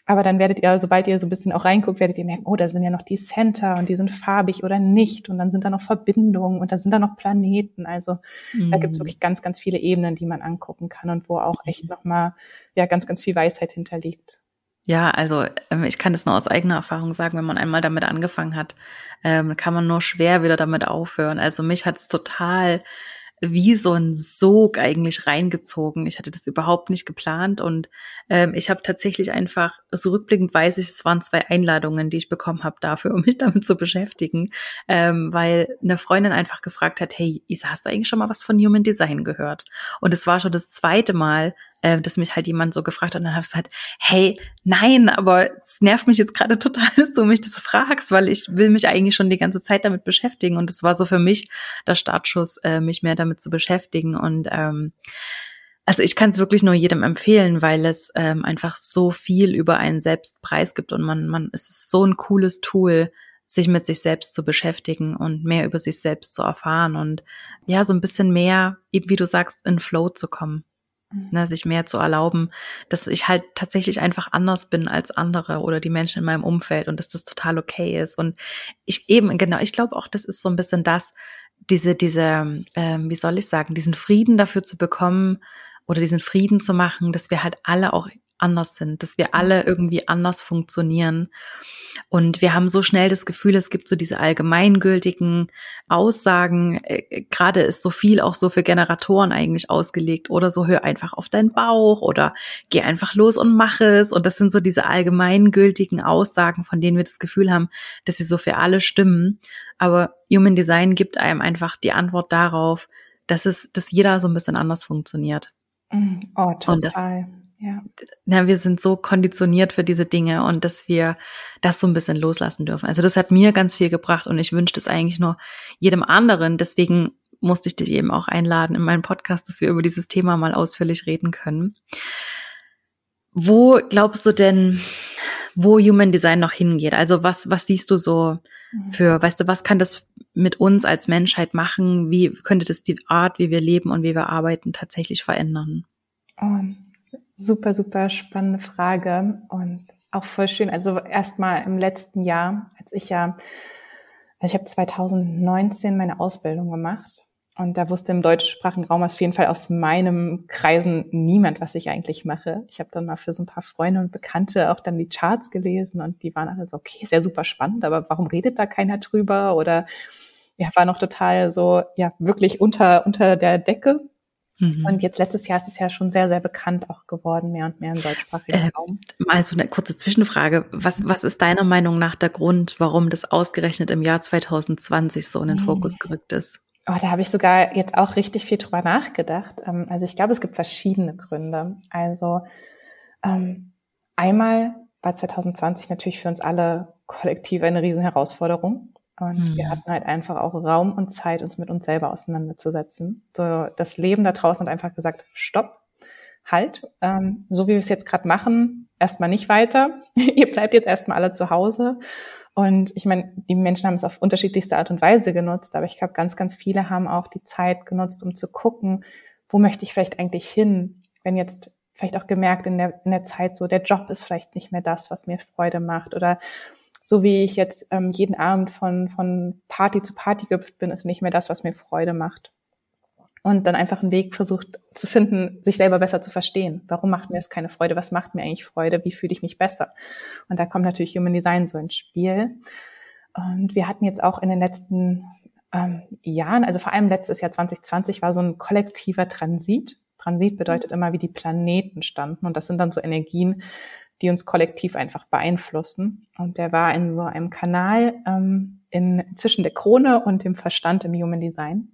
[SPEAKER 2] aber dann werdet ihr, sobald ihr so ein bisschen auch reinguckt, werdet ihr merken, oh, da sind ja noch die Center und die sind farbig oder nicht. Und dann sind da noch Verbindungen und da sind da noch Planeten. Also mhm. da gibt's wirklich ganz, ganz viele Ebenen, die man angucken kann und wo auch echt nochmal ja ganz, ganz viel Weisheit hinterliegt.
[SPEAKER 1] Ja, also ähm, ich kann das nur aus eigener Erfahrung sagen, wenn man einmal damit angefangen hat, ähm, kann man nur schwer wieder damit aufhören. Also mich hat es total wie so ein Sog eigentlich reingezogen. Ich hatte das überhaupt nicht geplant und ähm, ich habe tatsächlich einfach, so rückblickend weiß ich, es waren zwei Einladungen, die ich bekommen habe dafür, um mich damit zu beschäftigen, ähm, weil eine Freundin einfach gefragt hat, hey Isa, hast du eigentlich schon mal was von Human Design gehört? Und es war schon das zweite Mal, äh, dass mich halt jemand so gefragt hat und dann habe ich gesagt, hey, nein, aber es nervt mich jetzt gerade total, dass du mich das fragst, weil ich will mich eigentlich schon die ganze Zeit damit beschäftigen. Und es war so für mich der Startschuss, äh, mich mehr damit zu beschäftigen. Und ähm, also ich kann es wirklich nur jedem empfehlen, weil es ähm, einfach so viel über einen selbst preisgibt. Und man, man, es ist so ein cooles Tool, sich mit sich selbst zu beschäftigen und mehr über sich selbst zu erfahren und ja, so ein bisschen mehr, eben wie du sagst, in Flow zu kommen. Mhm. Ne, sich mehr zu erlauben, dass ich halt tatsächlich einfach anders bin als andere oder die Menschen in meinem Umfeld und dass das total okay ist. Und ich eben, genau, ich glaube auch, das ist so ein bisschen das, diese, diese, ähm, wie soll ich sagen, diesen Frieden dafür zu bekommen oder diesen Frieden zu machen, dass wir halt alle auch anders sind, dass wir alle irgendwie anders funktionieren. Und wir haben so schnell das Gefühl, es gibt so diese allgemeingültigen Aussagen. Äh, gerade ist so viel auch so für Generatoren eigentlich ausgelegt oder so hör einfach auf deinen Bauch oder geh einfach los und mach es. Und das sind so diese allgemeingültigen Aussagen, von denen wir das Gefühl haben, dass sie so für alle stimmen. Aber Human Design gibt einem einfach die Antwort darauf, dass es, dass jeder so ein bisschen anders funktioniert.
[SPEAKER 2] Mm, oh, total.
[SPEAKER 1] Und das, ja. Na, wir sind so konditioniert für diese Dinge und dass wir das so ein bisschen loslassen dürfen. Also das hat mir ganz viel gebracht und ich wünsche es eigentlich nur jedem anderen. Deswegen musste ich dich eben auch einladen in meinen Podcast, dass wir über dieses Thema mal ausführlich reden können. Wo glaubst du denn, wo Human Design noch hingeht? Also was, was siehst du so mhm. für, weißt du, was kann das mit uns als Menschheit machen? Wie könnte das die Art, wie wir leben und wie wir arbeiten, tatsächlich verändern?
[SPEAKER 2] Um Super, super spannende Frage und auch voll schön. Also erstmal im letzten Jahr, als ich ja, also ich habe 2019 meine Ausbildung gemacht und da wusste im deutschsprachigen Raum auf jeden Fall aus meinem Kreisen niemand, was ich eigentlich mache. Ich habe dann mal für so ein paar Freunde und Bekannte auch dann die Charts gelesen und die waren alle so, okay, ist ja super spannend, aber warum redet da keiner drüber? Oder ja, war noch total so, ja, wirklich unter, unter der Decke. Mhm. Und jetzt letztes Jahr ist es ja schon sehr, sehr bekannt auch geworden, mehr und mehr im deutschsprachigen äh, Raum.
[SPEAKER 1] Mal so eine kurze Zwischenfrage. Was, was ist deiner Meinung nach der Grund, warum das ausgerechnet im Jahr 2020 so in den mhm. Fokus gerückt ist?
[SPEAKER 2] Oh, da habe ich sogar jetzt auch richtig viel drüber nachgedacht. Ähm, also ich glaube, es gibt verschiedene Gründe. Also ähm, einmal war 2020 natürlich für uns alle kollektiv eine Riesenherausforderung. Und mhm. wir hatten halt einfach auch Raum und Zeit, uns mit uns selber auseinanderzusetzen. So, das Leben da draußen hat einfach gesagt, stopp, halt, ähm, so wie wir es jetzt gerade machen, erstmal nicht weiter. Ihr bleibt jetzt erstmal alle zu Hause. Und ich meine, die Menschen haben es auf unterschiedlichste Art und Weise genutzt, aber ich glaube, ganz, ganz viele haben auch die Zeit genutzt, um zu gucken, wo möchte ich vielleicht eigentlich hin, wenn jetzt vielleicht auch gemerkt in der, in der Zeit so, der Job ist vielleicht nicht mehr das, was mir Freude macht oder so wie ich jetzt ähm, jeden Abend von, von Party zu Party gehüpft bin, ist nicht mehr das, was mir Freude macht. Und dann einfach einen Weg versucht zu finden, sich selber besser zu verstehen. Warum macht mir das keine Freude? Was macht mir eigentlich Freude? Wie fühle ich mich besser? Und da kommt natürlich Human Design so ins Spiel. Und wir hatten jetzt auch in den letzten ähm, Jahren, also vor allem letztes Jahr 2020 war so ein kollektiver Transit. Transit bedeutet immer, wie die Planeten standen. Und das sind dann so Energien, die uns kollektiv einfach beeinflussen. Und der war in so einem Kanal ähm, in, zwischen der Krone und dem Verstand im Human Design.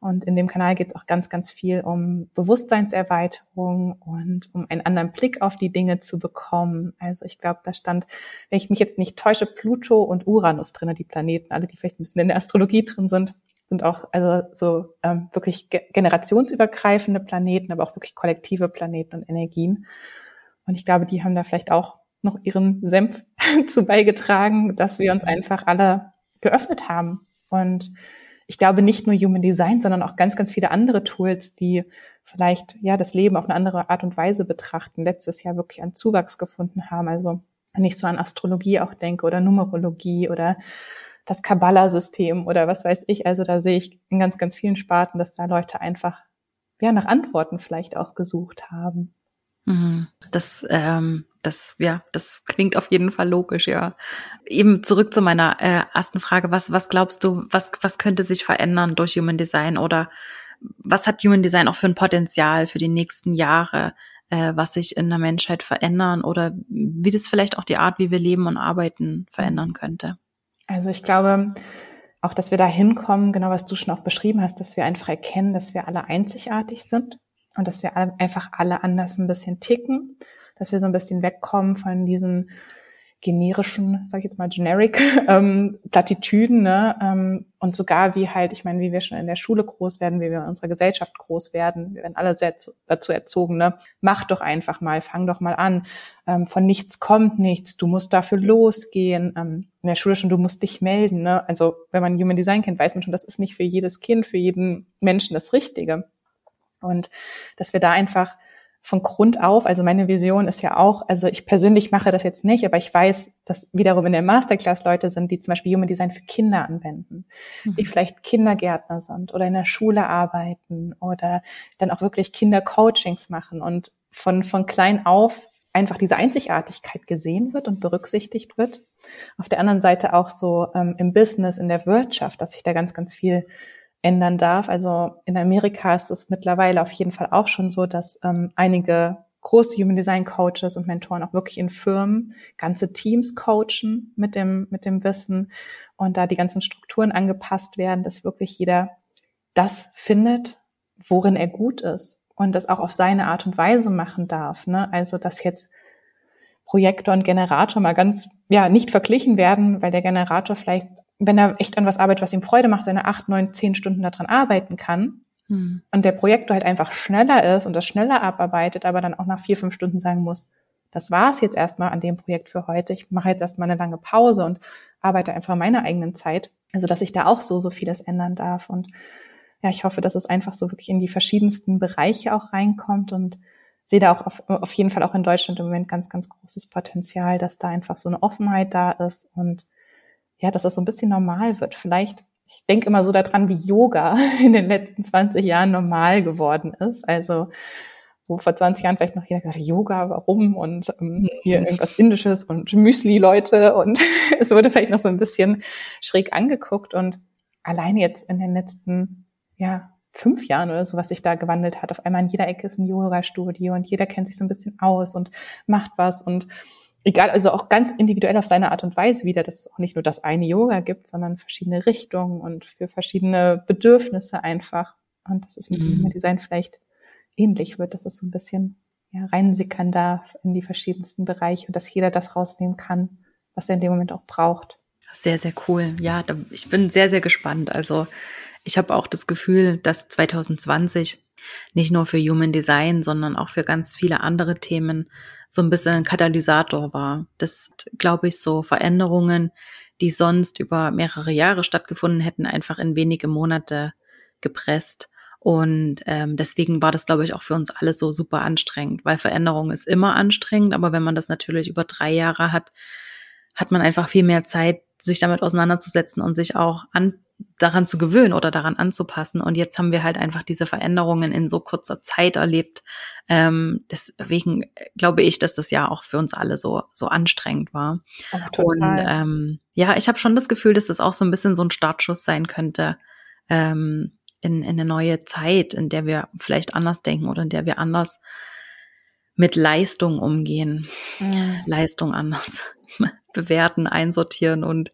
[SPEAKER 2] Und in dem Kanal geht es auch ganz, ganz viel um Bewusstseinserweiterung und um einen anderen Blick auf die Dinge zu bekommen. Also ich glaube, da stand, wenn ich mich jetzt nicht täusche, Pluto und Uranus drin, die Planeten, alle, die vielleicht ein bisschen in der Astrologie drin sind, sind auch also so ähm, wirklich ge generationsübergreifende Planeten, aber auch wirklich kollektive Planeten und Energien. Und ich glaube, die haben da vielleicht auch noch ihren Senf zu beigetragen, dass wir uns einfach alle geöffnet haben. Und ich glaube nicht nur Human Design, sondern auch ganz, ganz viele andere Tools, die vielleicht ja das Leben auf eine andere Art und Weise betrachten, letztes Jahr wirklich einen Zuwachs gefunden haben. Also wenn ich so an Astrologie auch denke oder Numerologie oder das Kabbalah-System oder was weiß ich. Also da sehe ich in ganz, ganz vielen Sparten, dass da Leute einfach ja nach Antworten vielleicht auch gesucht haben.
[SPEAKER 1] Mhm. Das, ähm, das, ja, das klingt auf jeden Fall logisch, ja. Eben zurück zu meiner äh, ersten Frage. Was, was glaubst du, was, was könnte sich verändern durch Human Design oder was hat Human Design auch für ein Potenzial für die nächsten Jahre, äh, was sich in der Menschheit verändern oder wie das vielleicht auch die Art, wie wir leben und arbeiten, verändern könnte?
[SPEAKER 2] Also ich glaube, auch, dass wir da hinkommen, genau was du schon auch beschrieben hast, dass wir einfach erkennen, dass wir alle einzigartig sind und dass wir alle, einfach alle anders ein bisschen ticken, dass wir so ein bisschen wegkommen von diesen generischen, sag ich jetzt mal generic ähm, Plattitüden, ne? Ähm, und sogar wie halt, ich meine, wie wir schon in der Schule groß werden, wie wir in unserer Gesellschaft groß werden, wir werden alle dazu erzogen, ne? Mach doch einfach mal, fang doch mal an. Ähm, von nichts kommt nichts, du musst dafür losgehen. Ähm, in der Schule schon, du musst dich melden, ne? Also wenn man Human Design kennt, weiß man schon, das ist nicht für jedes Kind, für jeden Menschen das Richtige. Und dass wir da einfach von Grund auf, also meine Vision ist ja auch, also ich persönlich mache das jetzt nicht, aber ich weiß, dass wiederum in der Masterclass Leute sind, die zum Beispiel Human Design für Kinder anwenden, mhm. die vielleicht Kindergärtner sind oder in der Schule arbeiten oder dann auch wirklich Kindercoachings machen und von, von klein auf einfach diese Einzigartigkeit gesehen wird und berücksichtigt wird. Auf der anderen Seite auch so ähm, im Business, in der Wirtschaft, dass sich da ganz, ganz viel ändern darf. Also in Amerika ist es mittlerweile auf jeden Fall auch schon so, dass ähm, einige große Human Design Coaches und Mentoren auch wirklich in Firmen ganze Teams coachen mit dem, mit dem Wissen und da die ganzen Strukturen angepasst werden, dass wirklich jeder das findet, worin er gut ist und das auch auf seine Art und Weise machen darf. Ne? Also, dass jetzt Projektor und Generator mal ganz, ja, nicht verglichen werden, weil der Generator vielleicht wenn er echt an was arbeitet, was ihm Freude macht, seine acht, neun, zehn Stunden daran arbeiten kann hm. und der Projektor halt einfach schneller ist und das schneller abarbeitet, aber dann auch nach vier, fünf Stunden sagen muss, das war's jetzt erstmal an dem Projekt für heute. Ich mache jetzt erstmal eine lange Pause und arbeite einfach in meiner eigenen Zeit. Also, dass ich da auch so, so vieles ändern darf. Und ja, ich hoffe, dass es einfach so wirklich in die verschiedensten Bereiche auch reinkommt und sehe da auch auf, auf jeden Fall auch in Deutschland im Moment ganz, ganz großes Potenzial, dass da einfach so eine Offenheit da ist und ja, dass das so ein bisschen normal wird. Vielleicht, ich denke immer so daran, wie Yoga in den letzten 20 Jahren normal geworden ist. Also wo vor 20 Jahren vielleicht noch jeder gesagt hat, Yoga, warum? Und ähm, hier mhm. irgendwas Indisches und Müsli-Leute. Und es wurde vielleicht noch so ein bisschen schräg angeguckt. Und alleine jetzt in den letzten, ja, fünf Jahren oder so, was sich da gewandelt hat. Auf einmal in jeder Ecke ist ein Yoga-Studio und jeder kennt sich so ein bisschen aus und macht was. Und egal, also auch ganz individuell auf seine Art und Weise wieder, dass es auch nicht nur das eine Yoga gibt, sondern verschiedene Richtungen und für verschiedene Bedürfnisse einfach. Und dass es mit mhm. dem Design vielleicht ähnlich wird, dass es so ein bisschen ja, reinsickern darf in die verschiedensten Bereiche und dass jeder das rausnehmen kann, was er in dem Moment auch braucht.
[SPEAKER 1] Sehr, sehr cool. Ja, ich bin sehr, sehr gespannt. Also ich habe auch das Gefühl, dass 2020 nicht nur für Human Design, sondern auch für ganz viele andere Themen so ein bisschen ein Katalysator war. Das, glaube ich, so Veränderungen, die sonst über mehrere Jahre stattgefunden hätten, einfach in wenige Monate gepresst. Und ähm, deswegen war das, glaube ich, auch für uns alle so super anstrengend, weil Veränderung ist immer anstrengend, aber wenn man das natürlich über drei Jahre hat, hat man einfach viel mehr Zeit, sich damit auseinanderzusetzen und sich auch an, daran zu gewöhnen oder daran anzupassen. Und jetzt haben wir halt einfach diese Veränderungen in so kurzer Zeit erlebt. Ähm, deswegen glaube ich, dass das ja auch für uns alle so, so anstrengend war. Total. Und ähm, ja, ich habe schon das Gefühl, dass das auch so ein bisschen so ein Startschuss sein könnte ähm, in, in eine neue Zeit, in der wir vielleicht anders denken oder in der wir anders mit Leistung umgehen. Ja. Leistung anders bewerten, einsortieren und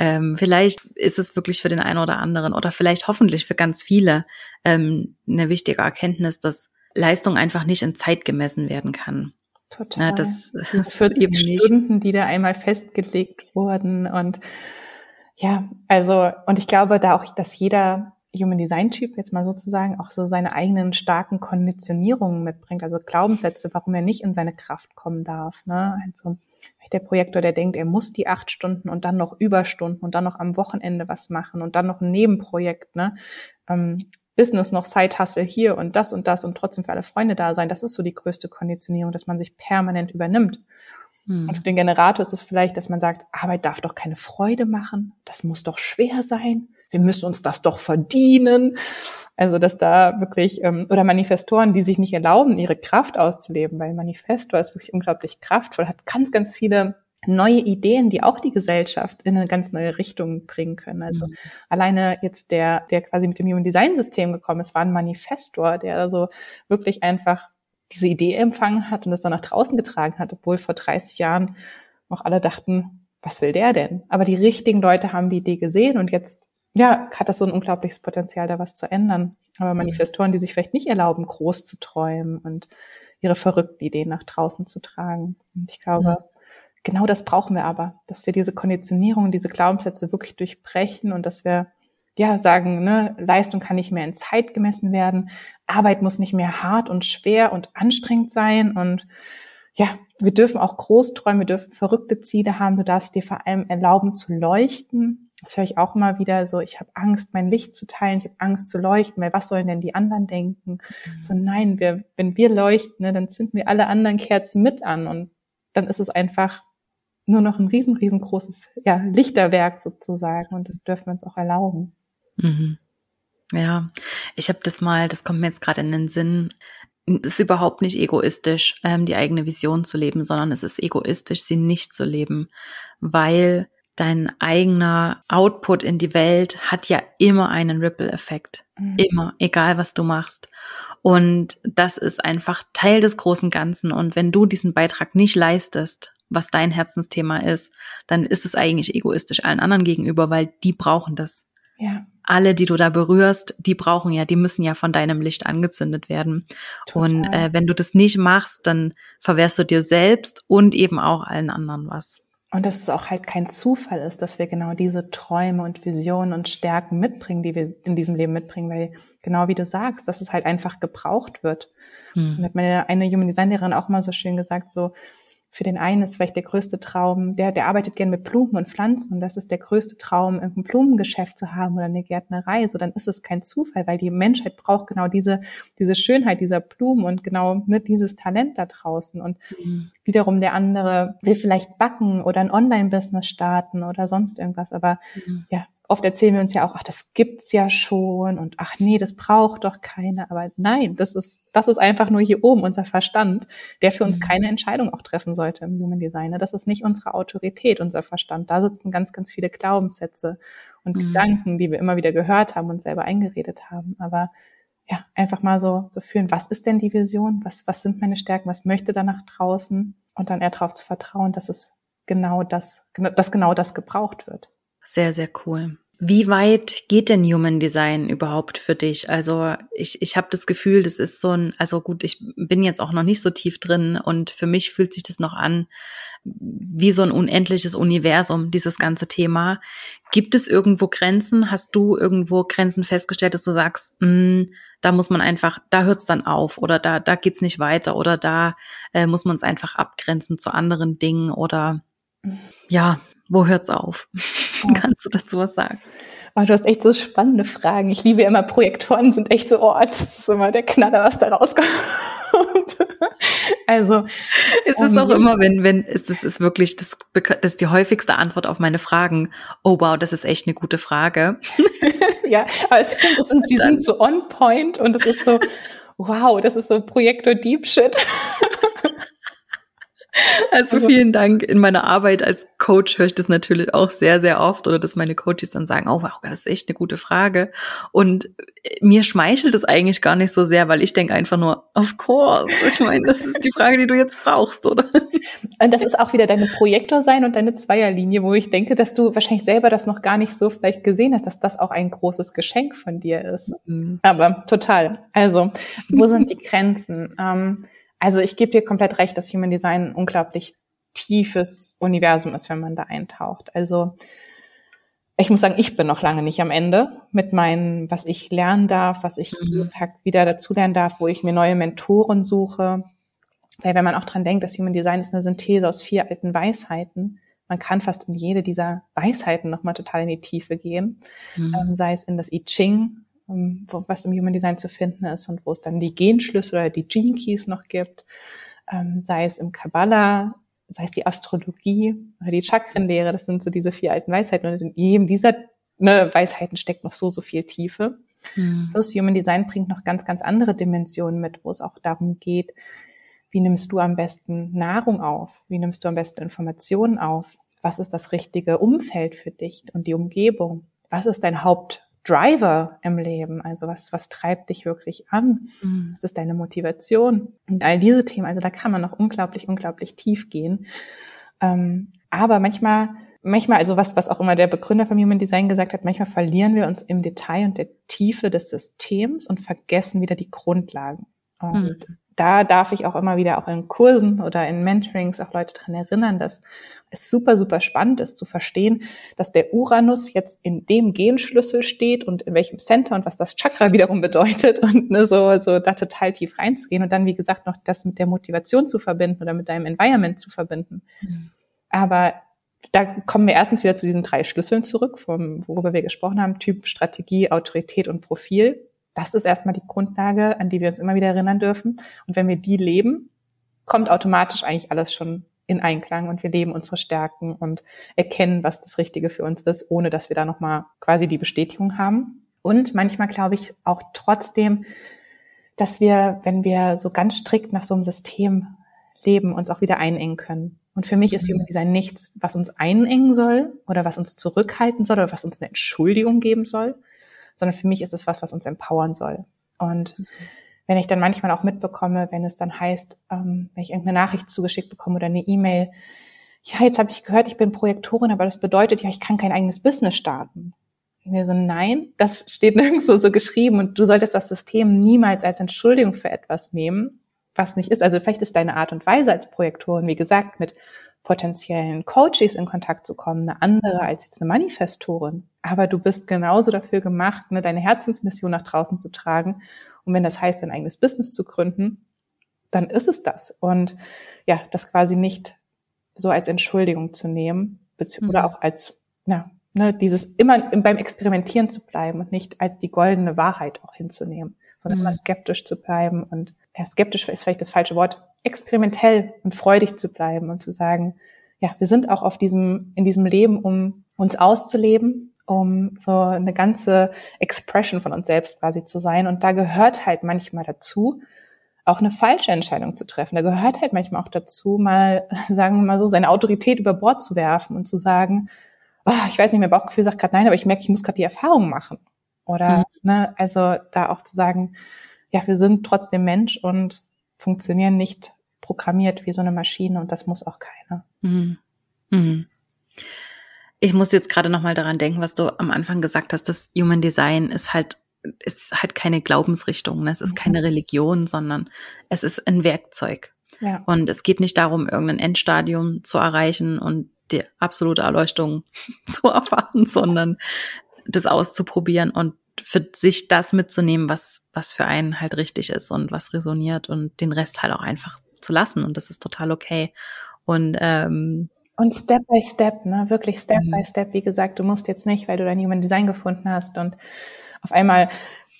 [SPEAKER 1] ähm, vielleicht ist es wirklich für den einen oder anderen oder vielleicht hoffentlich für ganz viele ähm, eine wichtige Erkenntnis, dass Leistung einfach nicht in Zeit gemessen werden kann.
[SPEAKER 2] Total. Ja, das, das 40 Stunden, die da einmal festgelegt wurden und ja, also und ich glaube da auch, dass jeder Human Design Typ jetzt mal sozusagen auch so seine eigenen starken Konditionierungen mitbringt, also Glaubenssätze, warum er nicht in seine Kraft kommen darf. Ne? Also der Projektor, der denkt, er muss die acht Stunden und dann noch Überstunden und dann noch am Wochenende was machen und dann noch ein Nebenprojekt, ne? Ähm, Business noch Side Hustle hier und das und das und trotzdem für alle Freunde da sein. Das ist so die größte Konditionierung, dass man sich permanent übernimmt. Hm. Und für den Generator ist es vielleicht, dass man sagt, Arbeit darf doch keine Freude machen. Das muss doch schwer sein wir müssen uns das doch verdienen. Also dass da wirklich, ähm, oder Manifestoren, die sich nicht erlauben, ihre Kraft auszuleben, weil Manifestor ist wirklich unglaublich kraftvoll, hat ganz, ganz viele neue Ideen, die auch die Gesellschaft in eine ganz neue Richtung bringen können. Also mhm. alleine jetzt der, der quasi mit dem Human Design System gekommen ist, war ein Manifestor, der also wirklich einfach diese Idee empfangen hat und das dann nach draußen getragen hat, obwohl vor 30 Jahren noch alle dachten, was will der denn? Aber die richtigen Leute haben die Idee gesehen und jetzt ja, hat das so ein unglaubliches Potenzial, da was zu ändern. Aber mhm. Manifestoren, die sich vielleicht nicht erlauben, groß zu träumen und ihre verrückten Ideen nach draußen zu tragen. Und ich glaube, ja. genau das brauchen wir aber, dass wir diese Konditionierung, diese Glaubenssätze wirklich durchbrechen und dass wir ja sagen, ne, Leistung kann nicht mehr in Zeit gemessen werden, Arbeit muss nicht mehr hart und schwer und anstrengend sein und ja, wir dürfen auch groß träumen, wir dürfen verrückte Ziele haben, du darfst dir vor allem erlauben zu leuchten das höre ich auch immer wieder so, ich habe Angst, mein Licht zu teilen, ich habe Angst zu leuchten, weil was sollen denn die anderen denken? Mhm. So nein, wir, wenn wir leuchten, ne, dann zünden wir alle anderen Kerzen mit an und dann ist es einfach nur noch ein riesen, riesengroßes ja, Lichterwerk sozusagen und das dürfen wir uns auch erlauben.
[SPEAKER 1] Mhm. Ja, ich habe das mal, das kommt mir jetzt gerade in den Sinn, es ist überhaupt nicht egoistisch, ähm, die eigene Vision zu leben, sondern es ist egoistisch, sie nicht zu leben, weil dein eigener Output in die Welt hat ja immer einen Ripple-Effekt. Mhm. Immer, egal was du machst. Und das ist einfach Teil des großen Ganzen. Und wenn du diesen Beitrag nicht leistest, was dein Herzensthema ist, dann ist es eigentlich egoistisch allen anderen gegenüber, weil die brauchen das. Ja. Alle, die du da berührst, die brauchen ja, die müssen ja von deinem Licht angezündet werden. Total. Und äh, wenn du das nicht machst, dann verwehrst du dir selbst und eben auch allen anderen was.
[SPEAKER 2] Und dass es auch halt kein Zufall ist, dass wir genau diese Träume und Visionen und Stärken mitbringen, die wir in diesem Leben mitbringen, weil genau wie du sagst, dass es halt einfach gebraucht wird. Hm. Und hat meine eine Human Designerin auch mal so schön gesagt, so, für den einen ist vielleicht der größte Traum, der, der arbeitet gern mit Blumen und Pflanzen und das ist der größte Traum, irgendein Blumengeschäft zu haben oder eine Gärtnerei. So, dann ist es kein Zufall, weil die Menschheit braucht genau diese, diese Schönheit dieser Blumen und genau ne, dieses Talent da draußen. Und mhm. wiederum der andere will vielleicht backen oder ein Online-Business starten oder sonst irgendwas. Aber mhm. ja, oft erzählen wir uns ja auch, ach, das gibt's ja schon und ach nee, das braucht doch keiner. Aber nein, das ist, das ist einfach nur hier oben unser Verstand, der für uns mhm. keine Entscheidung auch treffen sollte im Human Design. Das ist nicht unsere Autorität, unser Verstand. Da sitzen ganz, ganz viele Glaubenssätze und mhm. Gedanken, die wir immer wieder gehört haben und selber eingeredet haben. Aber ja, einfach mal so, so fühlen, was ist denn die Vision? Was, was sind meine Stärken? Was möchte da nach draußen? Und dann eher darauf zu vertrauen, dass es genau das, dass genau das gebraucht wird.
[SPEAKER 1] Sehr, sehr cool. Wie weit geht denn Human Design überhaupt für dich? Also ich, ich habe das Gefühl, das ist so ein, also gut, ich bin jetzt auch noch nicht so tief drin und für mich fühlt sich das noch an wie so ein unendliches Universum, dieses ganze Thema. Gibt es irgendwo Grenzen? Hast du irgendwo Grenzen festgestellt, dass du sagst, mh, hm, da muss man einfach, da hört's dann auf oder da, da geht's nicht weiter oder da äh, muss man es einfach abgrenzen zu anderen Dingen oder ja, wo hört's auf? Ja. Kannst du dazu was sagen?
[SPEAKER 2] Oh, du hast echt so spannende Fragen. Ich liebe immer Projektoren, sind echt so, oh, das ist immer der Knaller, was da rauskommt.
[SPEAKER 1] also es ist auch ähm, immer, wenn, wenn, es ist wirklich, das, das ist die häufigste Antwort auf meine Fragen. Oh wow, das ist echt eine gute Frage.
[SPEAKER 2] ja, aber es stimmt, es sind, sie sind so on point und es ist so, wow, das ist so Projektor Deep Shit.
[SPEAKER 1] Also, also vielen Dank. In meiner Arbeit als Coach höre ich das natürlich auch sehr, sehr oft oder dass meine Coaches dann sagen, oh wow, das ist echt eine gute Frage. Und mir schmeichelt es eigentlich gar nicht so sehr, weil ich denke einfach nur, of course. Ich meine, das ist die Frage, die du jetzt brauchst, oder?
[SPEAKER 2] Und das ist auch wieder deine Projektor sein und deine Zweierlinie, wo ich denke, dass du wahrscheinlich selber das noch gar nicht so vielleicht gesehen hast, dass das auch ein großes Geschenk von dir ist. Mhm. Aber total. Also, wo sind die Grenzen? Ähm, also ich gebe dir komplett recht, dass Human Design ein unglaublich tiefes Universum ist, wenn man da eintaucht. Also ich muss sagen, ich bin noch lange nicht am Ende mit meinen, was ich lernen darf, was ich mhm. jeden Tag wieder dazulernen darf, wo ich mir neue Mentoren suche. Weil wenn man auch dran denkt, dass Human Design ist eine Synthese aus vier alten Weisheiten, man kann fast in jede dieser Weisheiten nochmal total in die Tiefe gehen. Mhm. Ähm, sei es in das I Ching, was im Human Design zu finden ist und wo es dann die Genschlüssel oder die Gene Keys noch gibt, ähm, sei es im Kabbalah, sei es die Astrologie oder die Chakrenlehre, das sind so diese vier alten Weisheiten und in jedem dieser ne, Weisheiten steckt noch so, so viel Tiefe. Mhm. Plus Human Design bringt noch ganz, ganz andere Dimensionen mit, wo es auch darum geht, wie nimmst du am besten Nahrung auf? Wie nimmst du am besten Informationen auf? Was ist das richtige Umfeld für dich und die Umgebung? Was ist dein Haupt Driver im Leben? Also was, was treibt dich wirklich an? Mhm. Was ist deine Motivation? Und all diese Themen, also da kann man noch unglaublich, unglaublich tief gehen. Ähm, aber manchmal, manchmal, also was, was auch immer der Begründer von Human Design gesagt hat, manchmal verlieren wir uns im Detail und der Tiefe des Systems und vergessen wieder die Grundlagen. Und mhm da darf ich auch immer wieder auch in Kursen oder in Mentorings auch Leute dran erinnern, dass es super, super spannend ist zu verstehen, dass der Uranus jetzt in dem Genschlüssel steht und in welchem Center und was das Chakra wiederum bedeutet und ne, so, so da total tief reinzugehen und dann, wie gesagt, noch das mit der Motivation zu verbinden oder mit deinem Environment zu verbinden. Mhm. Aber da kommen wir erstens wieder zu diesen drei Schlüsseln zurück, vom, worüber wir gesprochen haben, Typ, Strategie, Autorität und Profil das ist erstmal die Grundlage, an die wir uns immer wieder erinnern dürfen. Und wenn wir die leben, kommt automatisch eigentlich alles schon in Einklang und wir leben unsere Stärken und erkennen, was das Richtige für uns ist, ohne dass wir da nochmal quasi die Bestätigung haben. Und manchmal glaube ich auch trotzdem, dass wir, wenn wir so ganz strikt nach so einem System leben, uns auch wieder einengen können. Und für mich ist. Human Design nichts, was uns einengen soll oder was uns zurückhalten soll oder was uns eine Entschuldigung geben soll, sondern für mich ist es was, was uns empowern soll. Und mhm. wenn ich dann manchmal auch mitbekomme, wenn es dann heißt, ähm, wenn ich irgendeine Nachricht zugeschickt bekomme oder eine E-Mail, ja, jetzt habe ich gehört, ich bin Projektorin, aber das bedeutet ja, ich kann kein eigenes Business starten. Und mir so, nein, das steht nirgendwo so geschrieben und du solltest das System niemals als Entschuldigung für etwas nehmen, was nicht ist. Also vielleicht ist deine Art und Weise als Projektorin, wie gesagt, mit potenziellen Coaches in Kontakt zu kommen, eine andere als jetzt eine Manifestorin. Aber du bist genauso dafür gemacht, ne, deine Herzensmission nach draußen zu tragen. Und wenn das heißt, dein eigenes Business zu gründen, dann ist es das. Und ja, das quasi nicht so als Entschuldigung zu nehmen, mhm. oder auch als, ja, ne, dieses immer beim Experimentieren zu bleiben und nicht als die goldene Wahrheit auch hinzunehmen, sondern mhm. immer skeptisch zu bleiben und ja, skeptisch ist vielleicht das falsche Wort, experimentell und freudig zu bleiben und zu sagen, ja, wir sind auch auf diesem, in diesem Leben, um uns auszuleben, um so eine ganze Expression von uns selbst quasi zu sein. Und da gehört halt manchmal dazu, auch eine falsche Entscheidung zu treffen. Da gehört halt manchmal auch dazu, mal, sagen wir mal so, seine Autorität über Bord zu werfen und zu sagen, oh, ich weiß nicht, mein Bauchgefühl sagt gerade nein, aber ich merke, ich muss gerade die Erfahrung machen. Oder, mhm. ne, also da auch zu sagen, ja, wir sind trotzdem Mensch und funktionieren nicht programmiert wie so eine Maschine und das muss auch keiner. Mhm.
[SPEAKER 1] Mhm. Ich muss jetzt gerade noch mal daran denken, was du am Anfang gesagt hast, das Human Design ist halt ist halt keine Glaubensrichtung, ne? es ist keine mhm. Religion, sondern es ist ein Werkzeug. Ja. Und es geht nicht darum, irgendein Endstadium zu erreichen und die absolute Erleuchtung zu erfahren, sondern das auszuprobieren und für sich das mitzunehmen, was, was für einen halt richtig ist und was resoniert und den Rest halt auch einfach zu lassen. Und das ist total okay. Und ähm,
[SPEAKER 2] Und Step by Step, ne? Wirklich Step mhm. by Step. Wie gesagt, du musst jetzt nicht, weil du dein Human Design gefunden hast und auf einmal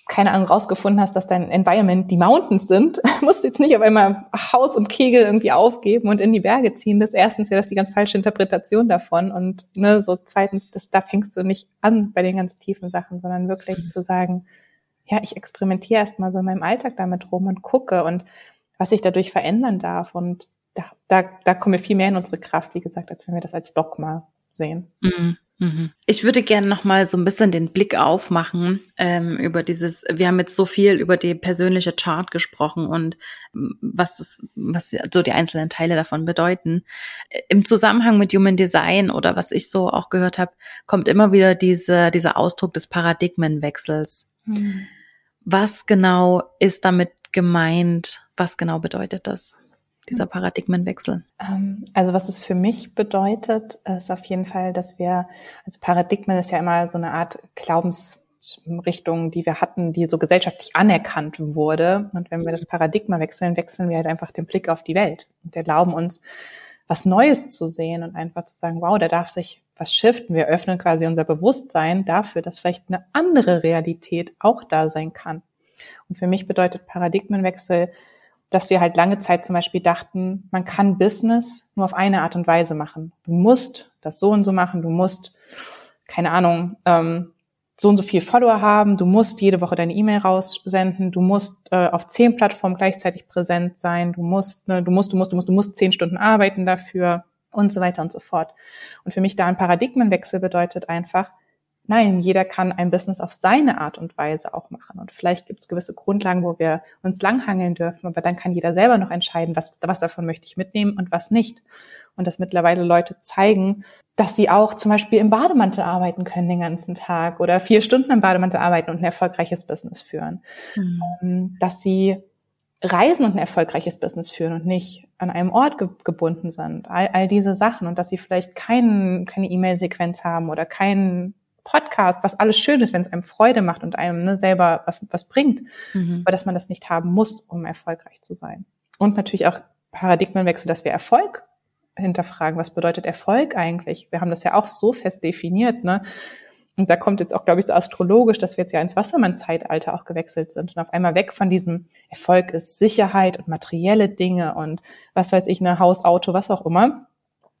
[SPEAKER 2] keine Ahnung, rausgefunden hast, dass dein Environment die Mountains sind, musst jetzt nicht auf einmal Haus und Kegel irgendwie aufgeben und in die Berge ziehen. Das erstens wäre das die ganz falsche Interpretation davon und ne, so zweitens, das, da fängst du nicht an bei den ganz tiefen Sachen, sondern wirklich mhm. zu sagen, ja, ich experimentiere erstmal so in meinem Alltag damit rum und gucke und was ich dadurch verändern darf und da, da, da kommen wir viel mehr in unsere Kraft, wie gesagt, als wenn wir das als Dogma sehen.
[SPEAKER 1] Mhm. Mhm. Ich würde gerne noch mal so ein bisschen den Blick aufmachen ähm, über dieses. Wir haben jetzt so viel über die persönliche Chart gesprochen und ähm, was das, was so die einzelnen Teile davon bedeuten. Im Zusammenhang mit Human Design oder was ich so auch gehört habe, kommt immer wieder diese dieser Ausdruck des Paradigmenwechsels. Mhm. Was genau ist damit gemeint? Was genau bedeutet das? dieser Paradigmenwechsel?
[SPEAKER 2] Ähm, also was es für mich bedeutet, ist auf jeden Fall, dass wir, also Paradigmen ist ja immer so eine Art Glaubensrichtung, die wir hatten, die so gesellschaftlich anerkannt wurde. Und wenn wir das Paradigma wechseln, wechseln wir halt einfach den Blick auf die Welt und erlauben uns, was Neues zu sehen und einfach zu sagen, wow, da darf sich was shiften. Wir öffnen quasi unser Bewusstsein dafür, dass vielleicht eine andere Realität auch da sein kann. Und für mich bedeutet Paradigmenwechsel, dass wir halt lange Zeit zum Beispiel dachten, man kann Business nur auf eine Art und Weise machen. Du musst das so und so machen, du musst, keine Ahnung, ähm, so und so viel Follower haben, du musst jede Woche deine E-Mail raussenden, du musst äh, auf zehn Plattformen gleichzeitig präsent sein, du musst, ne, du musst, du musst, du musst, du musst zehn Stunden arbeiten dafür und so weiter und so fort. Und für mich da ein Paradigmenwechsel bedeutet einfach, Nein, jeder kann ein Business auf seine Art und Weise auch machen. Und vielleicht gibt es gewisse Grundlagen, wo wir uns langhangeln dürfen, aber dann kann jeder selber noch entscheiden, was, was davon möchte ich mitnehmen und was nicht. Und dass mittlerweile Leute zeigen, dass sie auch zum Beispiel im Bademantel arbeiten können den ganzen Tag oder vier Stunden im Bademantel arbeiten und ein erfolgreiches Business führen. Mhm. Dass sie reisen und ein erfolgreiches Business führen und nicht an einem Ort ge gebunden sind. All, all diese Sachen und dass sie vielleicht kein, keine E-Mail-Sequenz haben oder keinen Podcast, was alles schön ist, wenn es einem Freude macht und einem ne, selber was, was bringt, mhm. aber dass man das nicht haben muss, um erfolgreich zu sein. Und natürlich auch Paradigmenwechsel, dass wir Erfolg hinterfragen. Was bedeutet Erfolg eigentlich? Wir haben das ja auch so fest definiert, ne? Und da kommt jetzt auch, glaube ich, so astrologisch, dass wir jetzt ja ins Wassermann-Zeitalter auch gewechselt sind und auf einmal weg von diesem Erfolg ist Sicherheit und materielle Dinge und was weiß ich, ne Haus, Auto, was auch immer,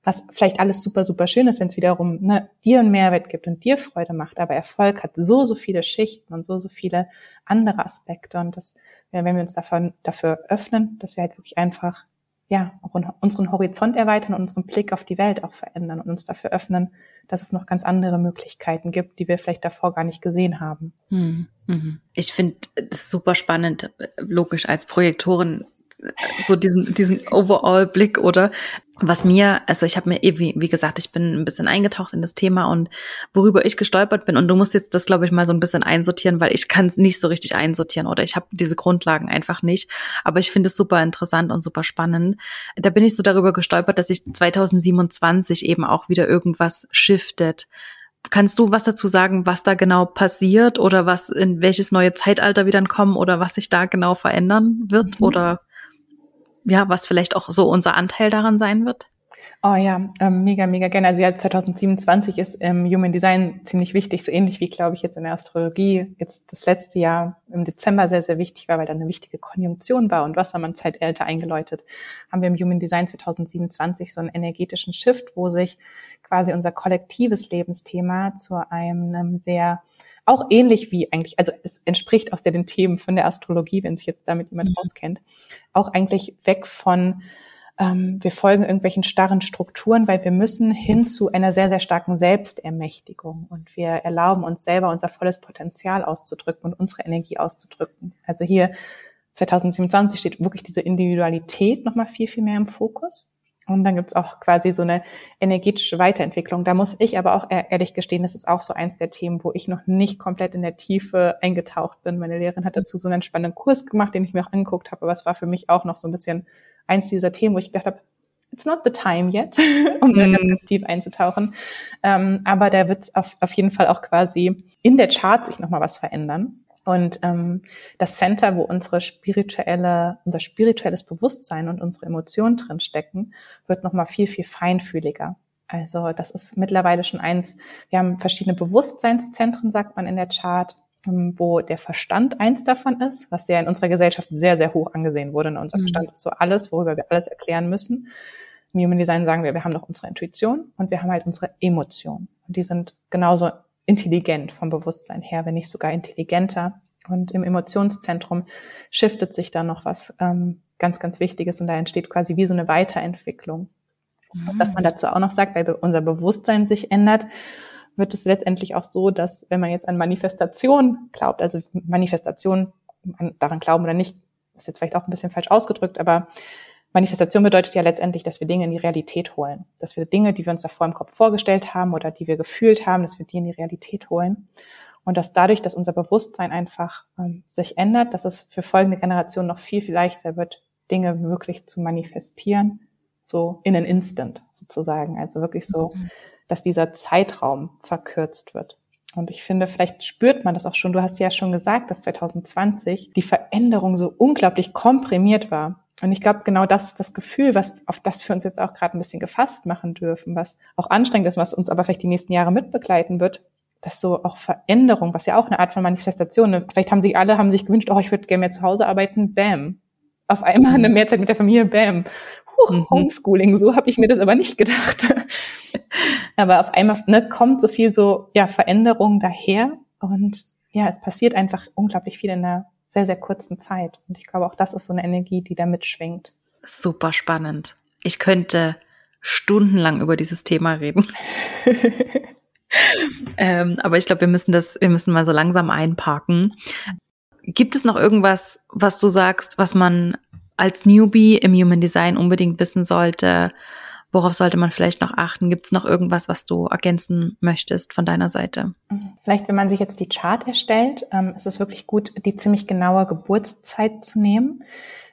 [SPEAKER 2] was vielleicht alles super, super schön ist, wenn es wiederum ne, dir einen Mehrwert gibt und dir Freude macht. Aber Erfolg hat so, so viele Schichten und so, so viele andere Aspekte. Und das, wenn wir uns davon, dafür öffnen, dass wir halt wirklich einfach, ja, unseren Horizont erweitern und unseren Blick auf die Welt auch verändern und uns dafür öffnen, dass es noch ganz andere Möglichkeiten gibt, die wir vielleicht davor gar nicht gesehen haben. Hm,
[SPEAKER 1] mhm. Ich finde das super spannend, logisch als Projektorin so diesen, diesen Overall-Blick oder was mir, also ich habe mir eh, wie, wie gesagt, ich bin ein bisschen eingetaucht in das Thema und worüber ich gestolpert bin und du musst jetzt das, glaube ich, mal so ein bisschen einsortieren, weil ich kann es nicht so richtig einsortieren oder ich habe diese Grundlagen einfach nicht. Aber ich finde es super interessant und super spannend. Da bin ich so darüber gestolpert, dass sich 2027 eben auch wieder irgendwas shiftet. Kannst du was dazu sagen, was da genau passiert oder was in welches neue Zeitalter wir dann kommen oder was sich da genau verändern wird mhm. oder ja, was vielleicht auch so unser Anteil daran sein wird?
[SPEAKER 2] Oh ja, ähm, mega, mega gerne. Also ja, 2027 ist im Human Design ziemlich wichtig, so ähnlich wie, glaube ich, jetzt in der Astrologie jetzt das letzte Jahr im Dezember sehr, sehr wichtig war, weil da eine wichtige Konjunktion war und Wassermann-Zeitalter eingeläutet, haben wir im Human Design 2027 so einen energetischen Shift, wo sich quasi unser kollektives Lebensthema zu einem sehr auch ähnlich wie eigentlich, also es entspricht auch sehr den Themen von der Astrologie, wenn sich jetzt damit jemand mhm. auskennt, auch eigentlich weg von ähm, wir folgen irgendwelchen starren Strukturen, weil wir müssen hin zu einer sehr, sehr starken Selbstermächtigung und wir erlauben uns selber unser volles Potenzial auszudrücken und unsere Energie auszudrücken. Also hier 2027 steht wirklich diese Individualität nochmal viel, viel mehr im Fokus. Und dann gibt's auch quasi so eine energetische Weiterentwicklung. Da muss ich aber auch ehrlich gestehen, das ist auch so eins der Themen, wo ich noch nicht komplett in der Tiefe eingetaucht bin. Meine Lehrerin hat dazu so einen spannenden Kurs gemacht, den ich mir auch angeguckt habe, aber es war für mich auch noch so ein bisschen eins dieser Themen, wo ich gedacht habe, it's not the time yet, um mm. ganz, ganz tief einzutauchen. Ähm, aber da wird auf, auf jeden Fall auch quasi in der Chart sich nochmal was verändern. Und ähm, das Center, wo unsere spirituelle, unser spirituelles Bewusstsein und unsere Emotionen drin stecken, wird nochmal viel, viel feinfühliger. Also das ist mittlerweile schon eins, wir haben verschiedene Bewusstseinszentren, sagt man in der Chart, ähm, wo der Verstand eins davon ist, was ja in unserer Gesellschaft sehr, sehr hoch angesehen wurde. Und unser mhm. Verstand ist so alles, worüber wir alles erklären müssen. Im Human Design sagen wir, wir haben noch unsere Intuition und wir haben halt unsere Emotionen. Und die sind genauso intelligent vom Bewusstsein her, wenn nicht sogar intelligenter. Und im Emotionszentrum shiftet sich da noch was ähm, ganz, ganz Wichtiges und da entsteht quasi wie so eine Weiterentwicklung. Mhm. Was man dazu auch noch sagt, weil unser Bewusstsein sich ändert, wird es letztendlich auch so, dass wenn man jetzt an Manifestation glaubt, also Manifestation, daran glauben oder nicht, ist jetzt vielleicht auch ein bisschen falsch ausgedrückt, aber Manifestation bedeutet ja letztendlich, dass wir Dinge in die Realität holen. Dass wir Dinge, die wir uns davor im Kopf vorgestellt haben oder die wir gefühlt haben, dass wir die in die Realität holen. Und dass dadurch, dass unser Bewusstsein einfach ähm, sich ändert, dass es für folgende Generationen noch viel, viel leichter wird, Dinge wirklich zu manifestieren, so in an instant sozusagen. Also wirklich so, mhm. dass dieser Zeitraum verkürzt wird. Und ich finde, vielleicht spürt man das auch schon. Du hast ja schon gesagt, dass 2020 die Veränderung so unglaublich komprimiert war. Und ich glaube, genau das ist das Gefühl, was, auf das wir uns jetzt auch gerade ein bisschen gefasst machen dürfen, was auch anstrengend ist, was uns aber vielleicht die nächsten Jahre mitbegleiten wird, dass so auch Veränderung, was ja auch eine Art von Manifestation, ne? vielleicht haben sich alle, haben sich gewünscht, oh, ich würde gerne mehr zu Hause arbeiten, bam. Auf einmal eine mhm. Mehrzeit mit der Familie, bam. Huch, mhm. Homeschooling, so habe ich mir das aber nicht gedacht. aber auf einmal ne, kommt so viel so ja Veränderung daher und ja, es passiert einfach unglaublich viel in der sehr, sehr kurzen Zeit. Und ich glaube, auch das ist so eine Energie, die da mitschwingt.
[SPEAKER 1] Super spannend. Ich könnte stundenlang über dieses Thema reden. ähm, aber ich glaube, wir müssen das, wir müssen mal so langsam einparken. Gibt es noch irgendwas, was du sagst, was man als Newbie im Human Design unbedingt wissen sollte? Worauf sollte man vielleicht noch achten? Gibt es noch irgendwas, was du ergänzen möchtest von deiner Seite?
[SPEAKER 2] Vielleicht, wenn man sich jetzt die Chart erstellt, ähm, ist es wirklich gut, die ziemlich genaue Geburtszeit zu nehmen,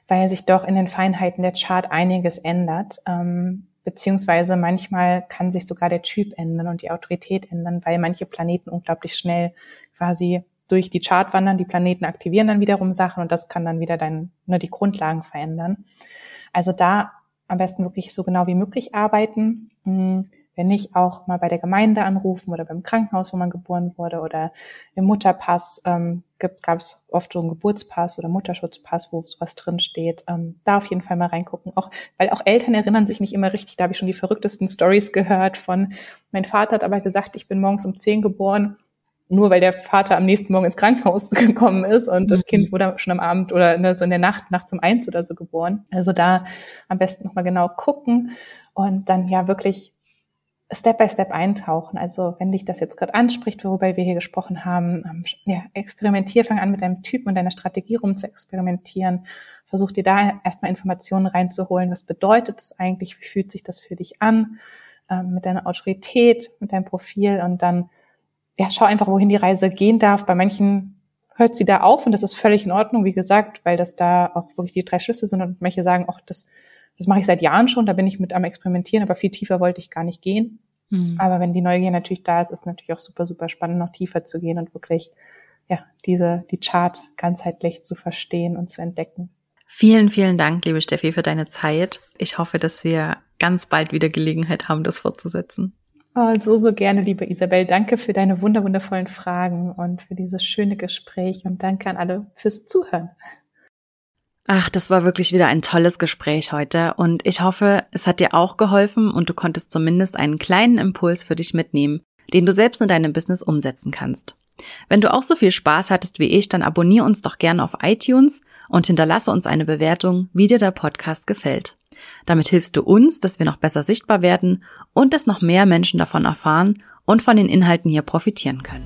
[SPEAKER 2] weil sich doch in den Feinheiten der Chart einiges ändert. Ähm, beziehungsweise manchmal kann sich sogar der Typ ändern und die Autorität ändern, weil manche Planeten unglaublich schnell quasi durch die Chart wandern. Die Planeten aktivieren dann wiederum Sachen und das kann dann wieder dein, nur die Grundlagen verändern. Also da am besten wirklich so genau wie möglich arbeiten. Hm, wenn nicht, auch mal bei der Gemeinde anrufen oder beim Krankenhaus, wo man geboren wurde oder im Mutterpass ähm, gab es oft so einen Geburtspass oder Mutterschutzpass, wo sowas drin steht. Ähm, da auf jeden Fall mal reingucken. Auch, weil auch Eltern erinnern sich nicht immer richtig. Da habe ich schon die verrücktesten Stories gehört von, mein Vater hat aber gesagt, ich bin morgens um zehn geboren nur weil der Vater am nächsten Morgen ins Krankenhaus gekommen ist und das Kind mhm. wurde schon am Abend oder ne, so in der Nacht, nachts um eins oder so geboren. Also da am besten nochmal genau gucken und dann ja wirklich Step by Step eintauchen. Also wenn dich das jetzt gerade anspricht, worüber wir hier gesprochen haben, ähm, ja, experimentier, fang an mit deinem Typen und deiner Strategie rum zu experimentieren. Versuch dir da erstmal Informationen reinzuholen. Was bedeutet das eigentlich? Wie fühlt sich das für dich an? Ähm, mit deiner Autorität, mit deinem Profil und dann ja, schau einfach, wohin die Reise gehen darf. Bei manchen hört sie da auf und das ist völlig in Ordnung, wie gesagt, weil das da auch wirklich die drei Schlüsse sind und manche sagen, ach, das, das mache ich seit Jahren schon, da bin ich mit am Experimentieren, aber viel tiefer wollte ich gar nicht gehen. Mhm. Aber wenn die Neugier natürlich da ist, ist natürlich auch super, super spannend, noch tiefer zu gehen und wirklich, ja, diese, die Chart ganzheitlich zu verstehen und zu entdecken.
[SPEAKER 1] Vielen, vielen Dank, liebe Steffi, für deine Zeit. Ich hoffe, dass wir ganz bald wieder Gelegenheit haben, das fortzusetzen.
[SPEAKER 2] Oh, so, so gerne, liebe Isabel. Danke für deine wunderwundervollen Fragen und für dieses schöne Gespräch und danke an alle fürs Zuhören.
[SPEAKER 1] Ach, das war wirklich wieder ein tolles Gespräch heute und ich hoffe, es hat dir auch geholfen und du konntest zumindest einen kleinen Impuls für dich mitnehmen, den du selbst in deinem Business umsetzen kannst. Wenn du auch so viel Spaß hattest wie ich, dann abonniere uns doch gerne auf iTunes und hinterlasse uns eine Bewertung, wie dir der Podcast gefällt. Damit hilfst du uns, dass wir noch besser sichtbar werden und dass noch mehr Menschen davon erfahren und von den Inhalten hier profitieren können.